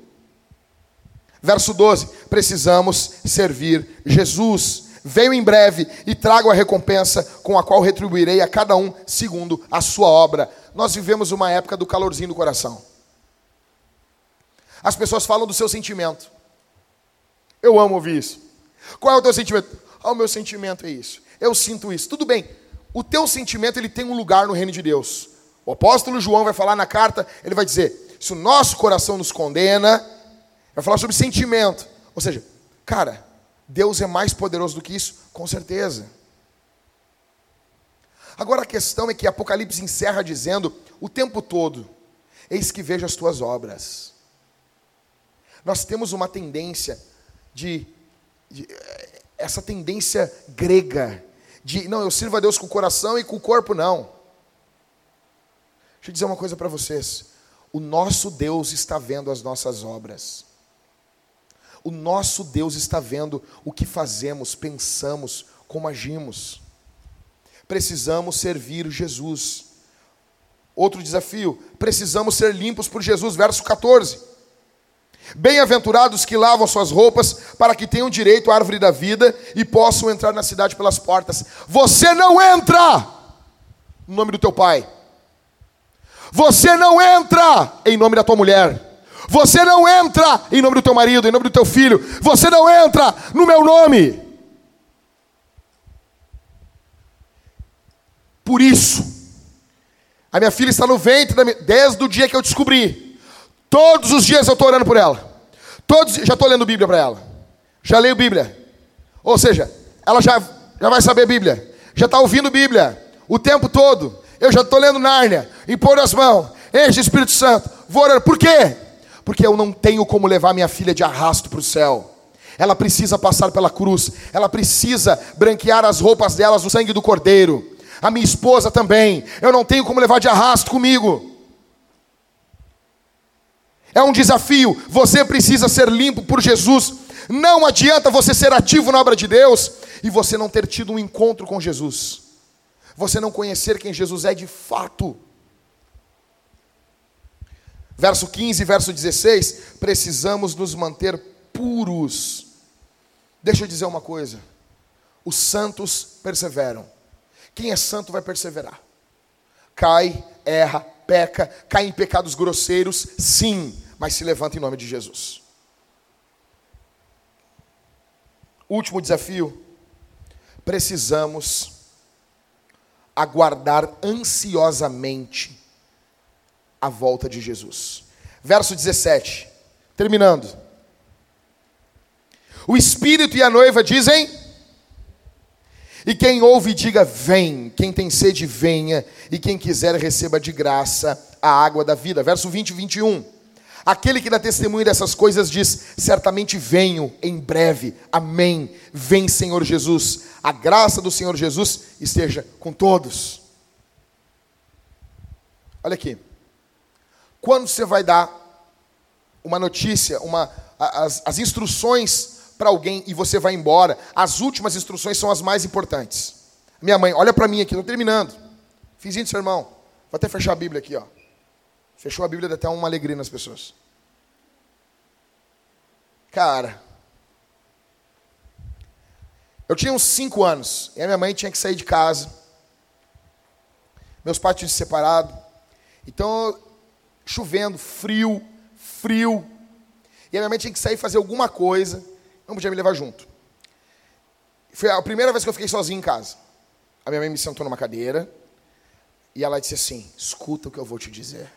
Verso 12: precisamos servir Jesus Venho em breve e trago a recompensa com a qual retribuirei a cada um segundo a sua obra. Nós vivemos uma época do calorzinho do coração. As pessoas falam do seu sentimento. Eu amo ouvir isso. Qual é o teu sentimento? Ah, o meu sentimento é isso. Eu sinto isso. Tudo bem. O teu sentimento ele tem um lugar no reino de Deus. O apóstolo João vai falar na carta, ele vai dizer: se o nosso coração nos condena, vai falar sobre sentimento. Ou seja, cara, Deus é mais poderoso do que isso? Com certeza. Agora a questão é que Apocalipse encerra dizendo o tempo todo: Eis que vejo as tuas obras. Nós temos uma tendência de, de essa tendência grega de não, eu sirvo a Deus com o coração e com o corpo não. Deixa eu dizer uma coisa para vocês. O nosso Deus está vendo as nossas obras. O nosso Deus está vendo o que fazemos, pensamos, como agimos. Precisamos servir Jesus. Outro desafio, precisamos ser limpos por Jesus, verso 14. Bem-aventurados que lavam suas roupas, para que tenham direito à árvore da vida e possam entrar na cidade pelas portas. Você não entra no nome do teu pai. Você não entra em nome da tua mulher. Você não entra em nome do teu marido, em nome do teu filho. Você não entra no meu nome. Por isso, a minha filha está no ventre minha, desde o dia que eu descobri. Todos os dias eu estou orando por ela. Todos, já estou lendo Bíblia para ela. Já leio Bíblia. Ou seja, ela já, já vai saber Bíblia. Já está ouvindo Bíblia o tempo todo. Eu já estou lendo Nárnia. Impor as mãos. Enche o Espírito Santo. Vou orando. Por quê? Porque eu não tenho como levar minha filha de arrasto para o céu. Ela precisa passar pela cruz, ela precisa branquear as roupas delas no sangue do Cordeiro. A minha esposa também. Eu não tenho como levar de arrasto comigo. É um desafio. Você precisa ser limpo por Jesus. Não adianta você ser ativo na obra de Deus e você não ter tido um encontro com Jesus. Você não conhecer quem Jesus é de fato. Verso 15, verso 16, precisamos nos manter puros. Deixa eu dizer uma coisa. Os santos perseveram. Quem é santo vai perseverar. Cai, erra, peca, cai em pecados grosseiros, sim, mas se levanta em nome de Jesus. Último desafio. Precisamos aguardar ansiosamente a volta de Jesus. Verso 17, terminando. O Espírito e a noiva dizem: E quem ouve, diga: Vem. Quem tem sede, venha. E quem quiser, receba de graça a água da vida. Verso 20 e 21. Aquele que dá testemunho dessas coisas diz: Certamente venho em breve. Amém. Vem, Senhor Jesus. A graça do Senhor Jesus esteja com todos. Olha aqui. Quando você vai dar uma notícia, uma, as, as instruções para alguém e você vai embora, as últimas instruções são as mais importantes. Minha mãe, olha para mim aqui, estou terminando. Fizinho do sermão. Vou até fechar a Bíblia aqui, ó. Fechou a Bíblia, dá até uma alegria nas pessoas. Cara, eu tinha uns 5 anos, e a minha mãe tinha que sair de casa. Meus pais tinham se separado. Então chovendo, frio, frio. E a minha mãe tinha que sair fazer alguma coisa, não podia me levar junto. Foi a primeira vez que eu fiquei sozinho em casa. A minha mãe me sentou numa cadeira e ela disse assim: Escuta o que eu vou te dizer.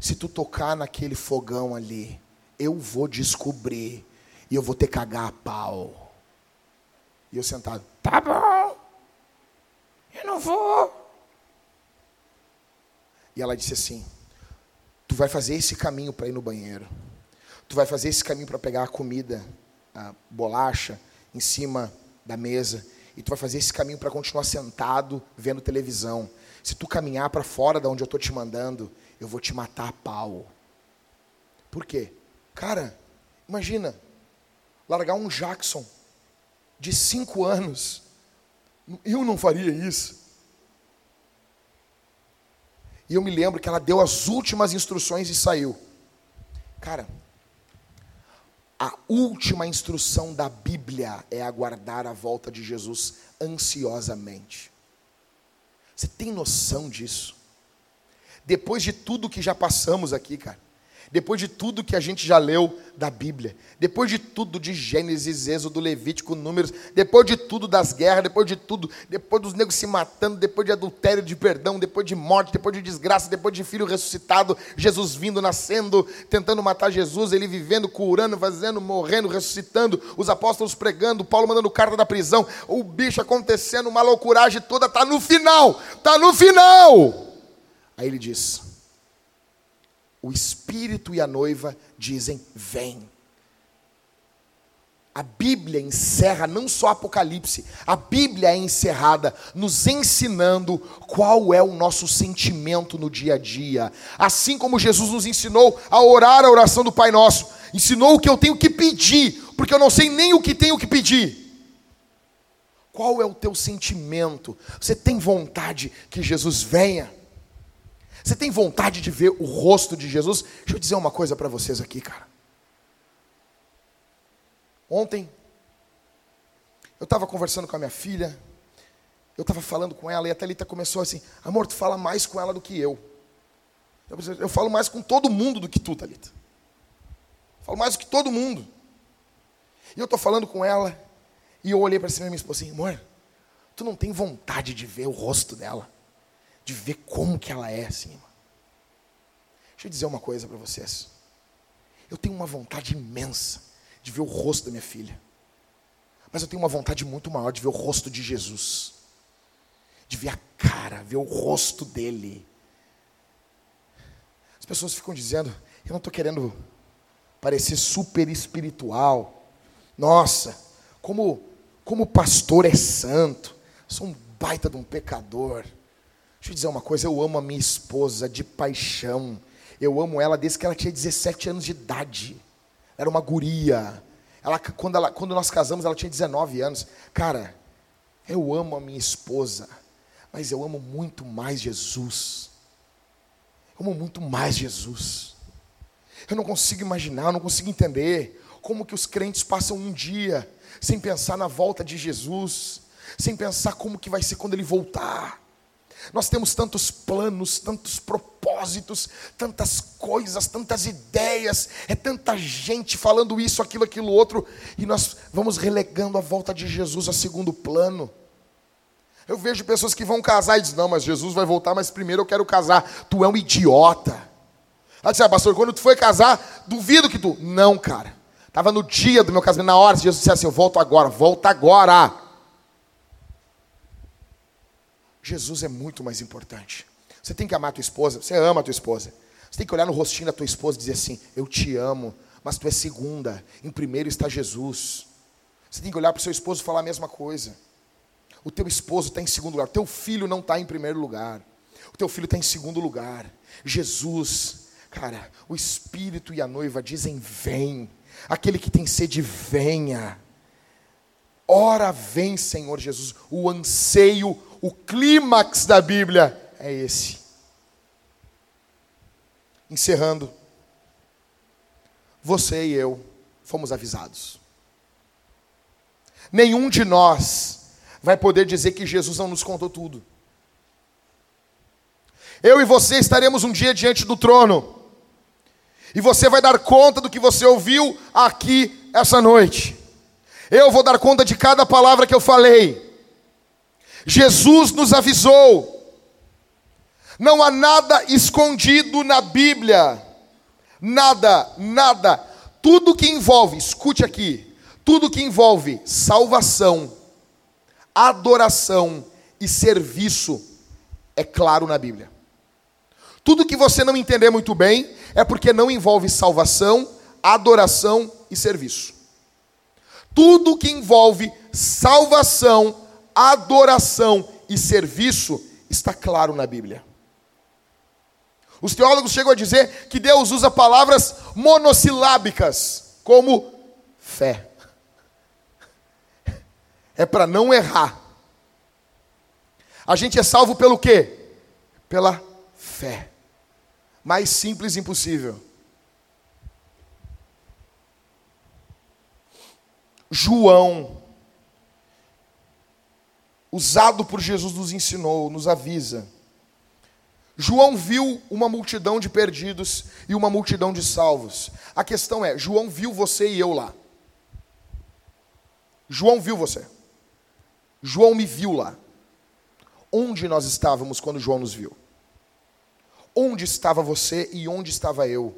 Se tu tocar naquele fogão ali, eu vou descobrir e eu vou ter que cagar a pau. E eu sentado: Tá bom, eu não vou. E ela disse assim: Tu vai fazer esse caminho para ir no banheiro. Tu vai fazer esse caminho para pegar a comida, a bolacha, em cima da mesa. E tu vai fazer esse caminho para continuar sentado vendo televisão. Se tu caminhar para fora da onde eu estou te mandando, eu vou te matar a pau. Por quê? Cara, imagina, largar um Jackson de cinco anos. Eu não faria isso. E eu me lembro que ela deu as últimas instruções e saiu. Cara, a última instrução da Bíblia é aguardar a volta de Jesus ansiosamente. Você tem noção disso? Depois de tudo que já passamos aqui, cara depois de tudo que a gente já leu da Bíblia, depois de tudo de Gênesis, Êxodo, Levítico, Números, depois de tudo das guerras, depois de tudo, depois dos negros se matando, depois de adultério, de perdão, depois de morte, depois de desgraça, depois de filho ressuscitado, Jesus vindo, nascendo, tentando matar Jesus, ele vivendo, curando, fazendo, morrendo, ressuscitando, os apóstolos pregando, Paulo mandando carta da prisão, o bicho acontecendo, uma loucuragem toda, está no final, está no final. Aí ele diz: o espírito e a noiva dizem: Vem. A Bíblia encerra não só Apocalipse, a Bíblia é encerrada nos ensinando qual é o nosso sentimento no dia a dia. Assim como Jesus nos ensinou a orar a oração do Pai Nosso, ensinou o que eu tenho que pedir, porque eu não sei nem o que tenho que pedir. Qual é o teu sentimento? Você tem vontade que Jesus venha? Você tem vontade de ver o rosto de Jesus? Deixa eu dizer uma coisa para vocês aqui, cara. Ontem, eu estava conversando com a minha filha, eu estava falando com ela, e a Thalita começou assim: Amor, tu fala mais com ela do que eu. Eu falo mais com todo mundo do que tu, Thalita. Eu falo mais do que todo mundo. E eu estou falando com ela, e eu olhei para cima e minha esposa assim: Amor, tu não tem vontade de ver o rosto dela? De ver como que ela é assim. Deixa eu dizer uma coisa para vocês. Eu tenho uma vontade imensa de ver o rosto da minha filha. Mas eu tenho uma vontade muito maior de ver o rosto de Jesus. De ver a cara, ver o rosto dele. As pessoas ficam dizendo, Eu não estou querendo parecer super espiritual. Nossa, como, como pastor é santo. Sou um baita de um pecador. Deixa eu dizer uma coisa, eu amo a minha esposa de paixão. Eu amo ela desde que ela tinha 17 anos de idade. Era uma guria. Ela, quando, ela, quando nós casamos, ela tinha 19 anos. Cara, eu amo a minha esposa, mas eu amo muito mais Jesus. Eu amo muito mais Jesus. Eu não consigo imaginar, eu não consigo entender como que os crentes passam um dia sem pensar na volta de Jesus, sem pensar como que vai ser quando ele voltar. Nós temos tantos planos, tantos propósitos, tantas coisas, tantas ideias, é tanta gente falando isso, aquilo, aquilo outro, e nós vamos relegando a volta de Jesus a segundo plano. Eu vejo pessoas que vão casar e dizem, não, mas Jesus vai voltar, mas primeiro eu quero casar. Tu é um idiota. Ela disse, ah, pastor, quando tu foi casar, duvido que tu. Não, cara. Estava no dia do meu casamento, na hora, Jesus disse assim, eu volto agora, volta agora. Jesus é muito mais importante. Você tem que amar a tua esposa, você ama a tua esposa. Você tem que olhar no rostinho da tua esposa e dizer assim: Eu te amo, mas tu é segunda, em primeiro está Jesus. Você tem que olhar para o seu esposo e falar a mesma coisa. O teu esposo está em segundo lugar, o teu filho não está em primeiro lugar, o teu filho está em segundo lugar. Jesus, cara, o Espírito e a noiva dizem: Vem, aquele que tem sede, venha. Ora, vem, Senhor Jesus, o anseio o clímax da Bíblia é esse. Encerrando, você e eu fomos avisados. Nenhum de nós vai poder dizer que Jesus não nos contou tudo. Eu e você estaremos um dia diante do trono. E você vai dar conta do que você ouviu aqui essa noite. Eu vou dar conta de cada palavra que eu falei. Jesus nos avisou. Não há nada escondido na Bíblia. Nada, nada. Tudo que envolve, escute aqui, tudo que envolve salvação, adoração e serviço é claro na Bíblia. Tudo que você não entender muito bem é porque não envolve salvação, adoração e serviço. Tudo que envolve salvação, adoração e serviço está claro na Bíblia. Os teólogos chegam a dizer que Deus usa palavras monossilábicas, como fé. É para não errar. A gente é salvo pelo quê? Pela fé. Mais simples impossível. João usado por Jesus, nos ensinou, nos avisa. João viu uma multidão de perdidos e uma multidão de salvos. A questão é: João viu você e eu lá. João viu você. João me viu lá. Onde nós estávamos quando João nos viu? Onde estava você e onde estava eu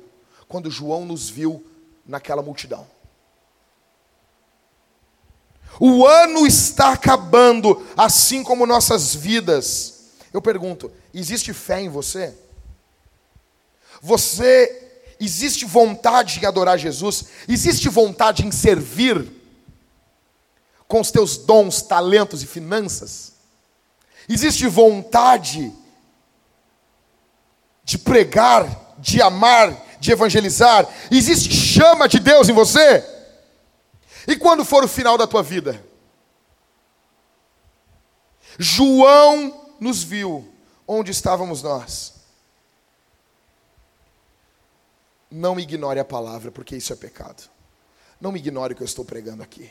quando João nos viu naquela multidão? O ano está acabando, assim como nossas vidas. Eu pergunto: existe fé em você? Você existe vontade em adorar Jesus? Existe vontade em servir com os teus dons, talentos e finanças? Existe vontade de pregar, de amar, de evangelizar? Existe chama de Deus em você? E quando for o final da tua vida? João nos viu. Onde estávamos nós? Não ignore a palavra, porque isso é pecado. Não ignore o que eu estou pregando aqui.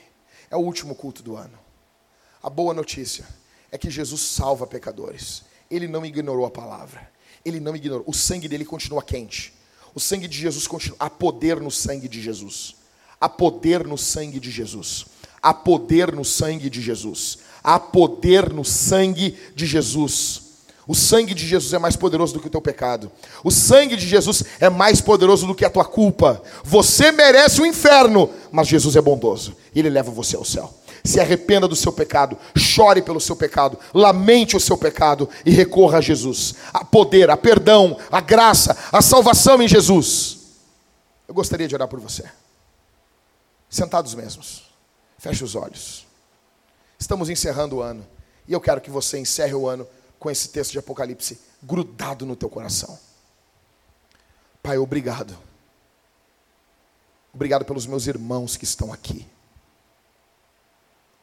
É o último culto do ano. A boa notícia é que Jesus salva pecadores. Ele não ignorou a palavra. Ele não ignorou. O sangue dele continua quente. O sangue de Jesus continua. Há poder no sangue de Jesus. Há poder no sangue de Jesus. Há poder no sangue de Jesus. Há poder no sangue de Jesus. O sangue de Jesus é mais poderoso do que o teu pecado. O sangue de Jesus é mais poderoso do que a tua culpa. Você merece o inferno, mas Jesus é bondoso ele leva você ao céu. Se arrependa do seu pecado, chore pelo seu pecado, lamente o seu pecado e recorra a Jesus. A poder, a perdão, a graça, a salvação em Jesus. Eu gostaria de orar por você. Sentados mesmos. Feche os olhos. Estamos encerrando o ano. E eu quero que você encerre o ano com esse texto de Apocalipse grudado no teu coração. Pai, obrigado. Obrigado pelos meus irmãos que estão aqui.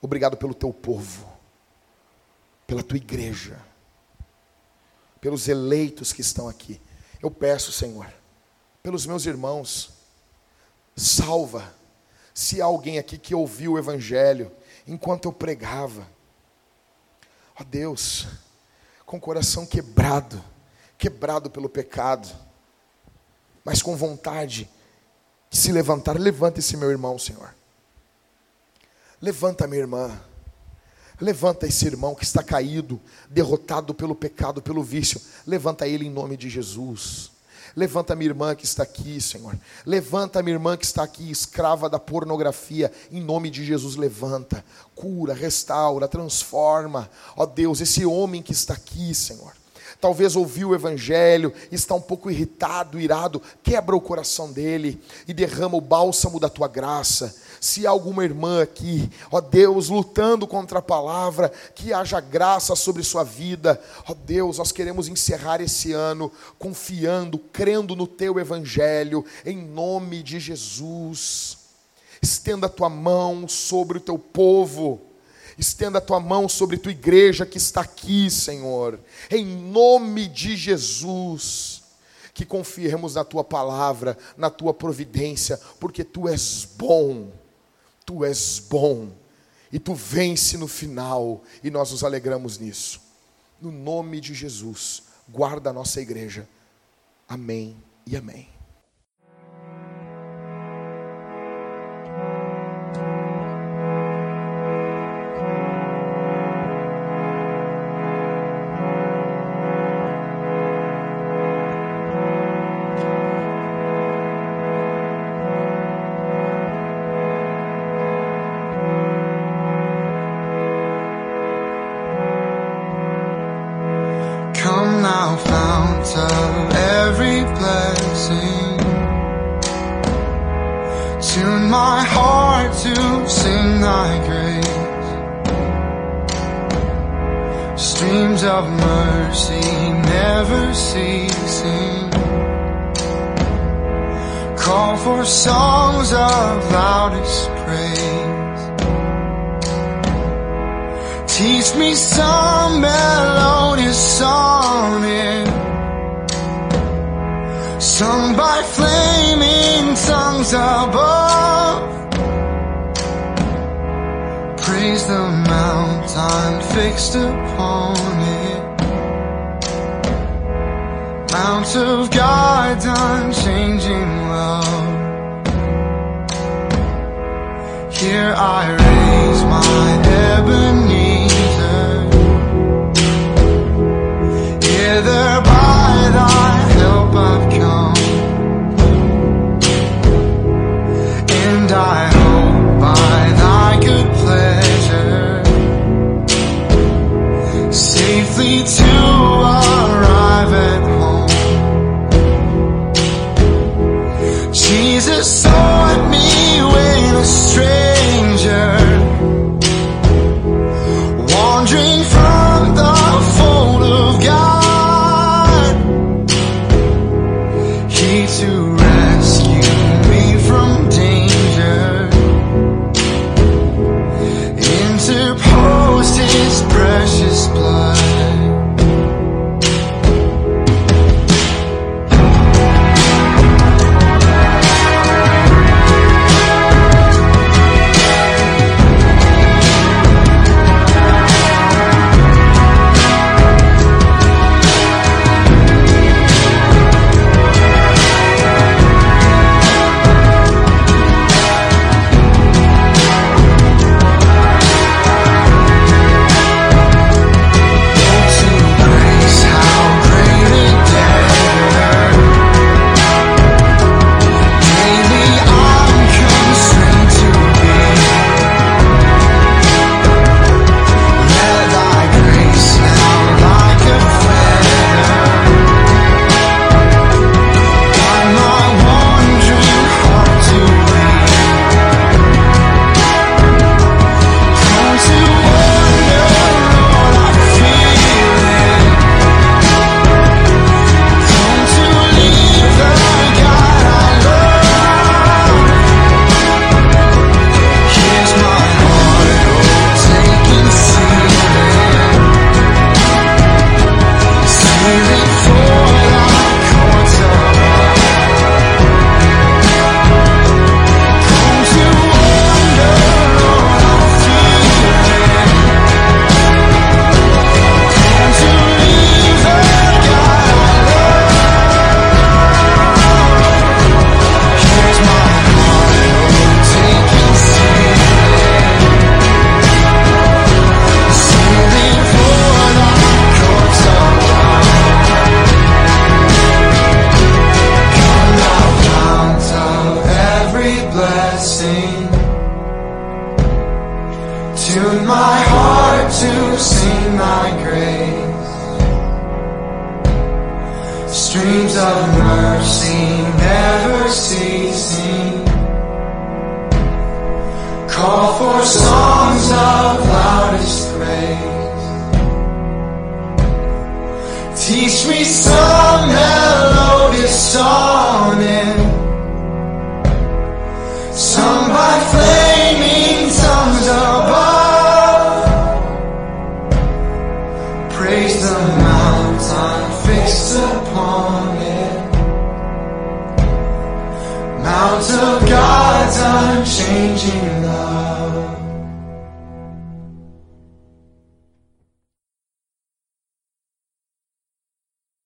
Obrigado pelo teu povo, pela tua igreja, pelos eleitos que estão aqui. Eu peço, Senhor, pelos meus irmãos, salva. Se há alguém aqui que ouviu o Evangelho enquanto eu pregava, ó Deus, com o coração quebrado, quebrado pelo pecado, mas com vontade de se levantar, levanta esse meu irmão, Senhor. Levanta minha irmã. Levanta esse irmão que está caído, derrotado pelo pecado, pelo vício. Levanta ele em nome de Jesus. Levanta minha irmã que está aqui, Senhor. Levanta minha irmã que está aqui, escrava da pornografia. Em nome de Jesus, levanta, cura, restaura, transforma. Ó Deus, esse homem que está aqui, Senhor. Talvez ouviu o evangelho, está um pouco irritado, irado, quebra o coração dele e derrama o bálsamo da tua graça se há alguma irmã aqui, ó Deus, lutando contra a palavra, que haja graça sobre sua vida, ó Deus, nós queremos encerrar esse ano confiando, crendo no teu evangelho, em nome de Jesus. Estenda a tua mão sobre o teu povo. Estenda a tua mão sobre a tua igreja que está aqui, Senhor. Em nome de Jesus que confiemos na tua palavra, na tua providência, porque tu és bom tu és bom e tu vence no final e nós nos alegramos nisso. No nome de Jesus, guarda a nossa igreja. Amém e amém.